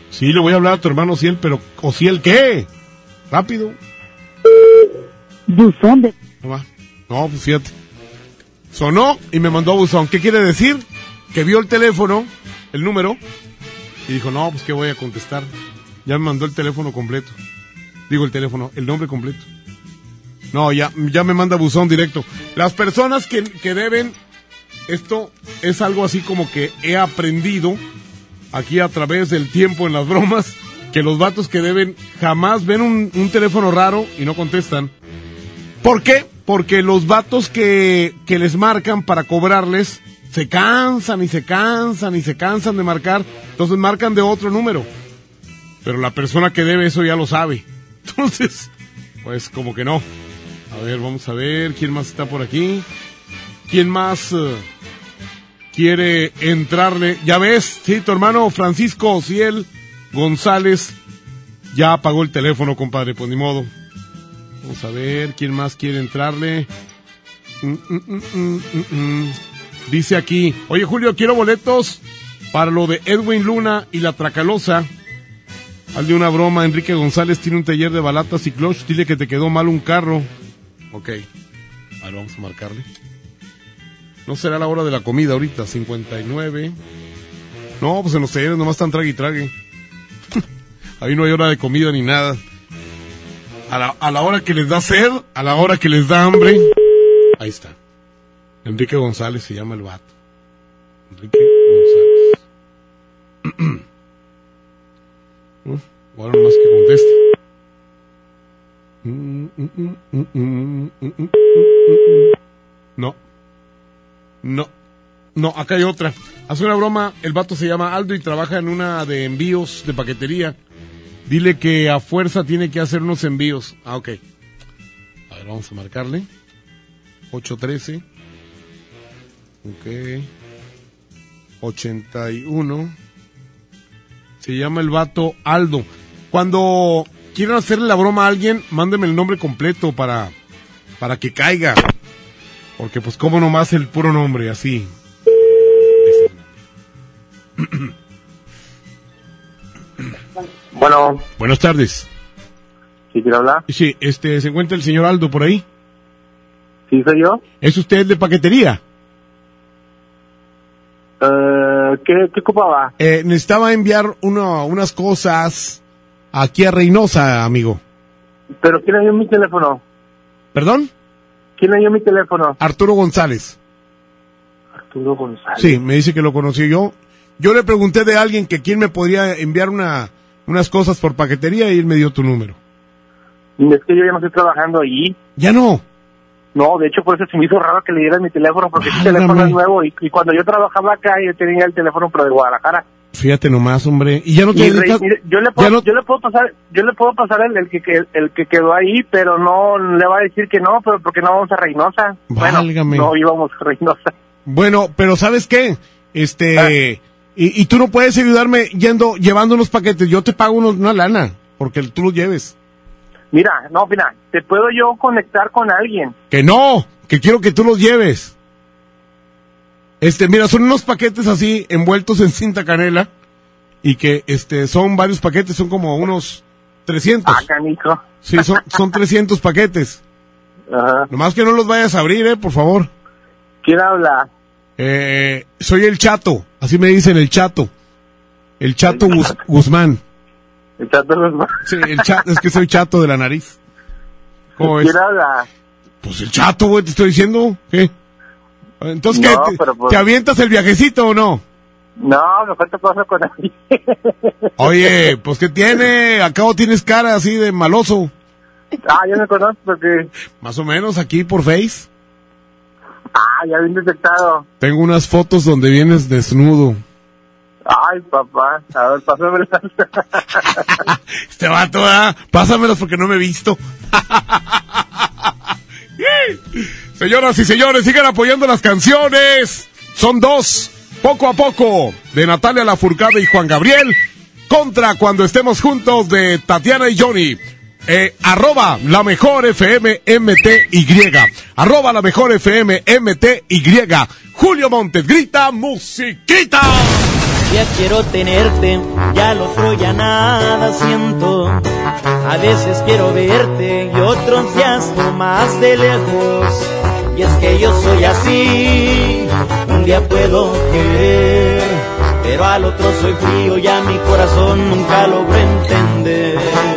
Sí, le voy a hablar a tu hermano Ciel, pero ¿o si el qué? Rápido. Buzón de... No, va. No, pues fíjate. Sonó y me mandó a buzón. ¿Qué quiere decir? Que vio el teléfono, el número, y dijo, no, pues que voy a contestar. Ya me mandó el teléfono completo. Digo el teléfono, el nombre completo. No, ya, ya me manda buzón directo. Las personas que, que deben, esto es algo así como que he aprendido aquí a través del tiempo en las bromas, que los vatos que deben jamás ven un, un teléfono raro y no contestan. ¿Por qué? Porque los vatos que, que les marcan para cobrarles se cansan y se cansan y se cansan de marcar, entonces marcan de otro número. Pero la persona que debe eso ya lo sabe. Entonces, pues como que no. A ver, vamos a ver quién más está por aquí. ¿Quién más eh, quiere entrarle? Ya ves, sí, tu hermano Francisco Ciel González ya apagó el teléfono, compadre, pues ni modo. Vamos a ver quién más quiere entrarle. Mm, mm, mm. Dice aquí, oye Julio, quiero boletos para lo de Edwin Luna y la Tracalosa. Hazle una broma, Enrique González tiene un taller de balatas y clutch, dile que te quedó mal un carro. Ok, a ver, vamos a marcarle. No será la hora de la comida ahorita, 59. No, pues en los talleres nomás están trague y trague. Ahí no hay hora de comida ni nada. A la, a la hora que les da sed, a la hora que les da hambre. Ahí está. Enrique González se llama el vato. Enrique González. Uh, Ahora nomás que conteste. No. No. No, acá hay otra. Hace una broma, el vato se llama Aldo y trabaja en una de envíos de paquetería. Dile que a fuerza tiene que hacer unos envíos. Ah, ok. A ver, vamos a marcarle. 813. Ok. 81. Se llama el vato Aldo. Cuando quieran hacerle la broma a alguien, mándenme el nombre completo para, para que caiga. Porque pues como nomás el puro nombre, así. Bueno, Buenas tardes. ¿sí quiere hablar? Sí, este, ¿se encuentra el señor Aldo por ahí? ¿Sí soy yo? ¿Es usted de paquetería? Eh, ¿qué, ¿Qué ocupaba? Eh, necesitaba enviar uno, unas cosas aquí a Reynosa, amigo. ¿Pero quién le dio mi teléfono? ¿Perdón? ¿Quién le dio mi teléfono? Arturo González. Arturo González. Sí, me dice que lo conoció yo. Yo le pregunté de alguien que quién me podría enviar una, unas cosas por paquetería y él me dio tu número. Es que yo ya no estoy trabajando allí. ¿Ya no? No, de hecho por eso se me hizo raro que le dieran mi teléfono porque ese teléfono es nuevo y, y cuando yo trabajaba acá yo tenía el teléfono pero de Guadalajara. Fíjate nomás, hombre. ¿Y ya no te dedicas? yo le puedo, no- yo le puedo pasar, yo le puedo pasar el, el que, el que quedó ahí, pero no le va a decir que no, pero porque no vamos a Reynosa. Válgame. Bueno, no íbamos a Reynosa. Bueno, pero ¿sabes qué? Este, y, y tú no puedes ayudarme yendo, llevando unos paquetes. Yo te pago unos, una lana, porque tú los lleves. Mira, no, mira, te puedo yo conectar con alguien. Que no, que quiero que tú los lleves. Este, mira, son unos paquetes así envueltos en cinta canela y que este son varios paquetes, son como unos 300. Ah, canijo. Sí, son son 300 paquetes. Ajá. Nomás que no los vayas a abrir, eh, por favor. ¿Quién habla? Eh, soy el Chato, así me dicen el Chato. El Chato Guz- Guzmán. El Chato Guzmán. Sí, el Chato, es que soy Chato de la nariz. ¿Cómo? ¿Quién habla? Pues el Chato, güey, te estoy diciendo. ¿Qué? Entonces, No, ¿qué? ¿Te, pero pues- te avientas el viajecito o no? No, me falta cosa con alguien. Oye, pues ¿qué tiene? Acabo tienes cara así de maloso. ah, ya me conozco porque... Más o menos aquí por Face. Ah, ya bien detectado. Tengo unas fotos donde vienes desnudo. Ay, papá. A ver, pásamela. Este vato, ¿ah? Pásamelas porque no me he visto. Señoras y señores, sigan apoyando las canciones. Son dos, poco a poco, de Natalia Lafourcade y Juan Gabriel, contra Cuando estemos juntos de Tatiana y Johnny. Eh, arroba la mejor FM MTY. Arroba la mejor FM MTY. Julio Montes grita musiquita. Ya quiero tenerte, ya lo otro ya nada siento. A veces quiero verte y otros días más de lejos. Y es que yo soy así, un día puedo querer, pero al otro soy frío y a mi corazón nunca logro entender.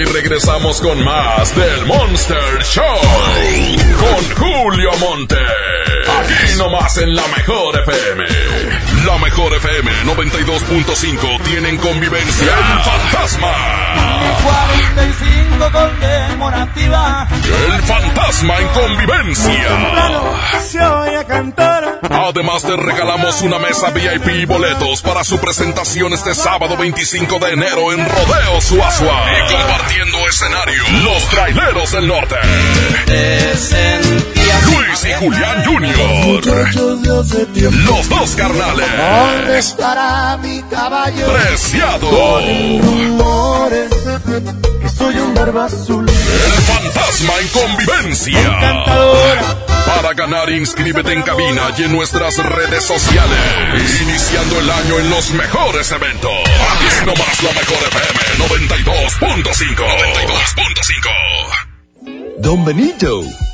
Y regresamos con más del Monster Show. Con Julio Monte. Aquí nomás en la mejor FM. La mejor FM 92.5 tienen convivencia el fantasma. 45 conmemorativa. El fantasma en convivencia. Se oye cantar. Además te regalamos una mesa VIP y boletos para su presentación este sábado 25 de enero en Rodeo Suazua. Y compartiendo escenario, los traileros del norte. Luis y Julián Jr. Los dos carnales. ¿Dónde estará mi caballo? Preciado. Que soy un barba azul. El fantasma en convivencia. Encantadora. Para ganar, inscríbete en cabina y en nuestras redes sociales. Iniciando el año en los mejores eventos. Aquí nomás la mejor FM 92.5. 92.5. Don Benito,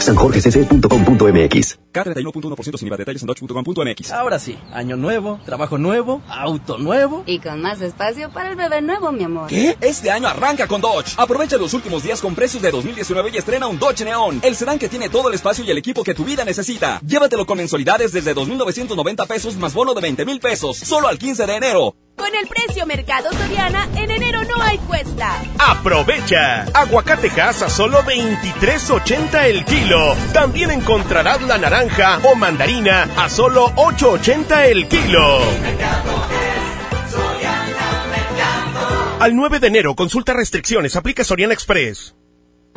sanjorgecc.com.mx K31.1% sin IVA. Detalles en dodge.com.mx. Ahora sí, año nuevo, trabajo nuevo, auto nuevo. Y con más espacio para el bebé nuevo, mi amor. ¿Qué? Este año arranca con Dodge. Aprovecha los últimos días con precios de 2019 y estrena un Dodge Neon, el sedán que tiene todo el espacio y el equipo que tu vida necesita. Llévatelo con mensualidades desde 2.990 pesos más bono de 20 mil pesos, solo al 15 de enero. Con el precio Mercado Soriana, en enero no hay cuesta. ¡Aprovecha! Aguacatejas a solo 23.80 el kilo. También encontrarás la naranja o mandarina a solo 8.80 el kilo. Al 9 de enero, consulta restricciones, aplica Soriana Express.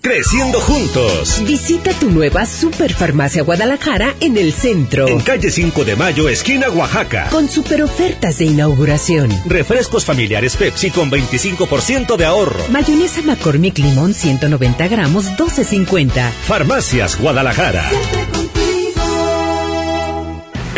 Creciendo juntos. Visita tu nueva Superfarmacia Guadalajara en el centro. En calle 5 de Mayo, esquina Oaxaca. Con super ofertas de inauguración. Refrescos familiares Pepsi con 25% de ahorro. Mayonesa McCormick Limón 190 gramos 12.50. Farmacias Guadalajara.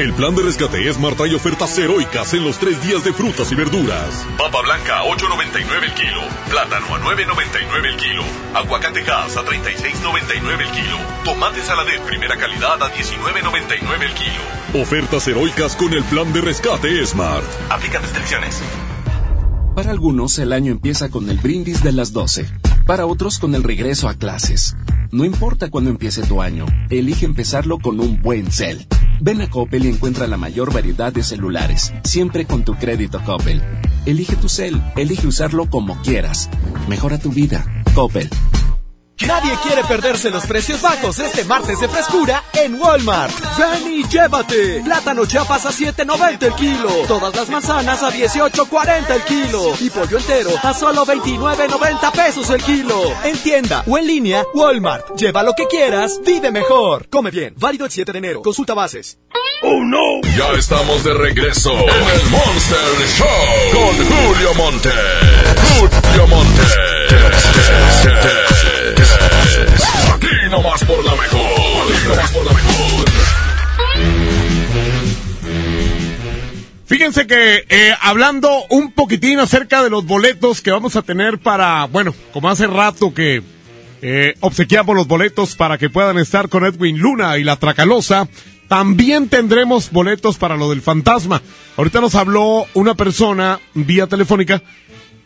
El plan de rescate Smart trae ofertas heroicas en los tres días de frutas y verduras. Papa blanca a 8.99 el kilo. Plátano a 9.99 el kilo. Aguacate gas a 36.99 el kilo. Tomate saladet primera calidad a 19.99 el kilo. Ofertas heroicas con el plan de rescate Smart. Aplican restricciones. Para algunos el año empieza con el brindis de las 12. Para otros con el regreso a clases. No importa cuándo empiece tu año, elige empezarlo con un buen cel. Ven a Coppel y encuentra la mayor variedad de celulares, siempre con tu crédito Coppel. Elige tu cel, elige usarlo como quieras. Mejora tu vida. Coppel. Nadie quiere perderse los precios bajos este martes de frescura en Walmart. Ven y llévate. Plátano chiapas a 7.90 el kilo. Todas las manzanas a 18.40 el kilo. Y pollo entero a solo 29.90 pesos el kilo. En tienda o en línea, Walmart. Lleva lo que quieras, vive mejor. Come bien. Válido el 7 de enero. Consulta bases. ¡Oh, no! Ya estamos de regreso en el Monster Show con Julio Monte. Julio Monte. Aquí nomás por la mejor. Fíjense que eh, hablando un poquitín acerca de los boletos que vamos a tener para, bueno, como hace rato que eh, obsequiamos los boletos para que puedan estar con Edwin Luna y la Tracalosa, también tendremos boletos para lo del fantasma. Ahorita nos habló una persona vía telefónica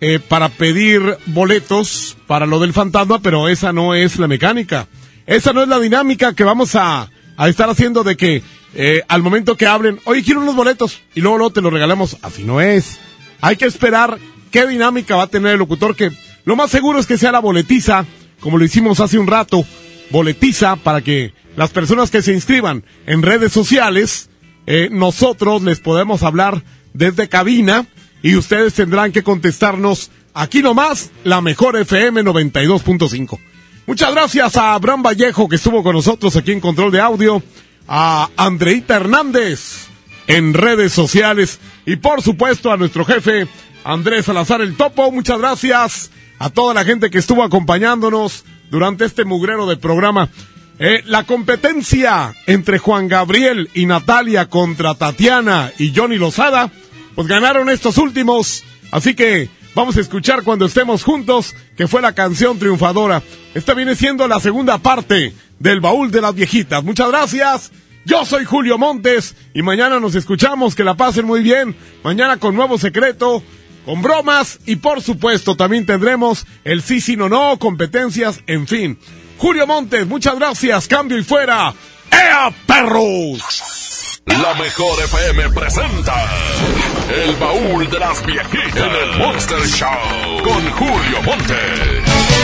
eh, para pedir boletos para lo del fantasma, pero esa no es la mecánica. Esa no es la dinámica que vamos a, a estar haciendo de que eh, al momento que hablen, oye, quiero unos boletos, y luego, luego te los regalamos. Así no es. Hay que esperar qué dinámica va a tener el locutor, que lo más seguro es que sea la boletiza, como lo hicimos hace un rato, boletiza para que las personas que se inscriban en redes sociales, eh, nosotros les podemos hablar desde cabina y ustedes tendrán que contestarnos aquí nomás, la mejor FM 92.5. Muchas gracias a Abraham Vallejo que estuvo con nosotros aquí en Control de Audio, a Andreita Hernández en redes sociales y por supuesto a nuestro jefe Andrés Salazar el Topo. Muchas gracias a toda la gente que estuvo acompañándonos durante este mugrero de programa. Eh, la competencia entre Juan Gabriel y Natalia contra Tatiana y Johnny Lozada, pues ganaron estos últimos. Así que vamos a escuchar cuando estemos juntos, que fue la canción triunfadora. Esta viene siendo la segunda parte del baúl de las viejitas. Muchas gracias. Yo soy Julio Montes y mañana nos escuchamos. Que la pasen muy bien. Mañana con nuevo secreto, con bromas y por supuesto también tendremos el sí, sí, no, no, competencias, en fin. Julio Montes, muchas gracias. Cambio y fuera. ¡Ea, perros! La mejor FM presenta El baúl de las viejitas en el Monster Show con Julio Montes.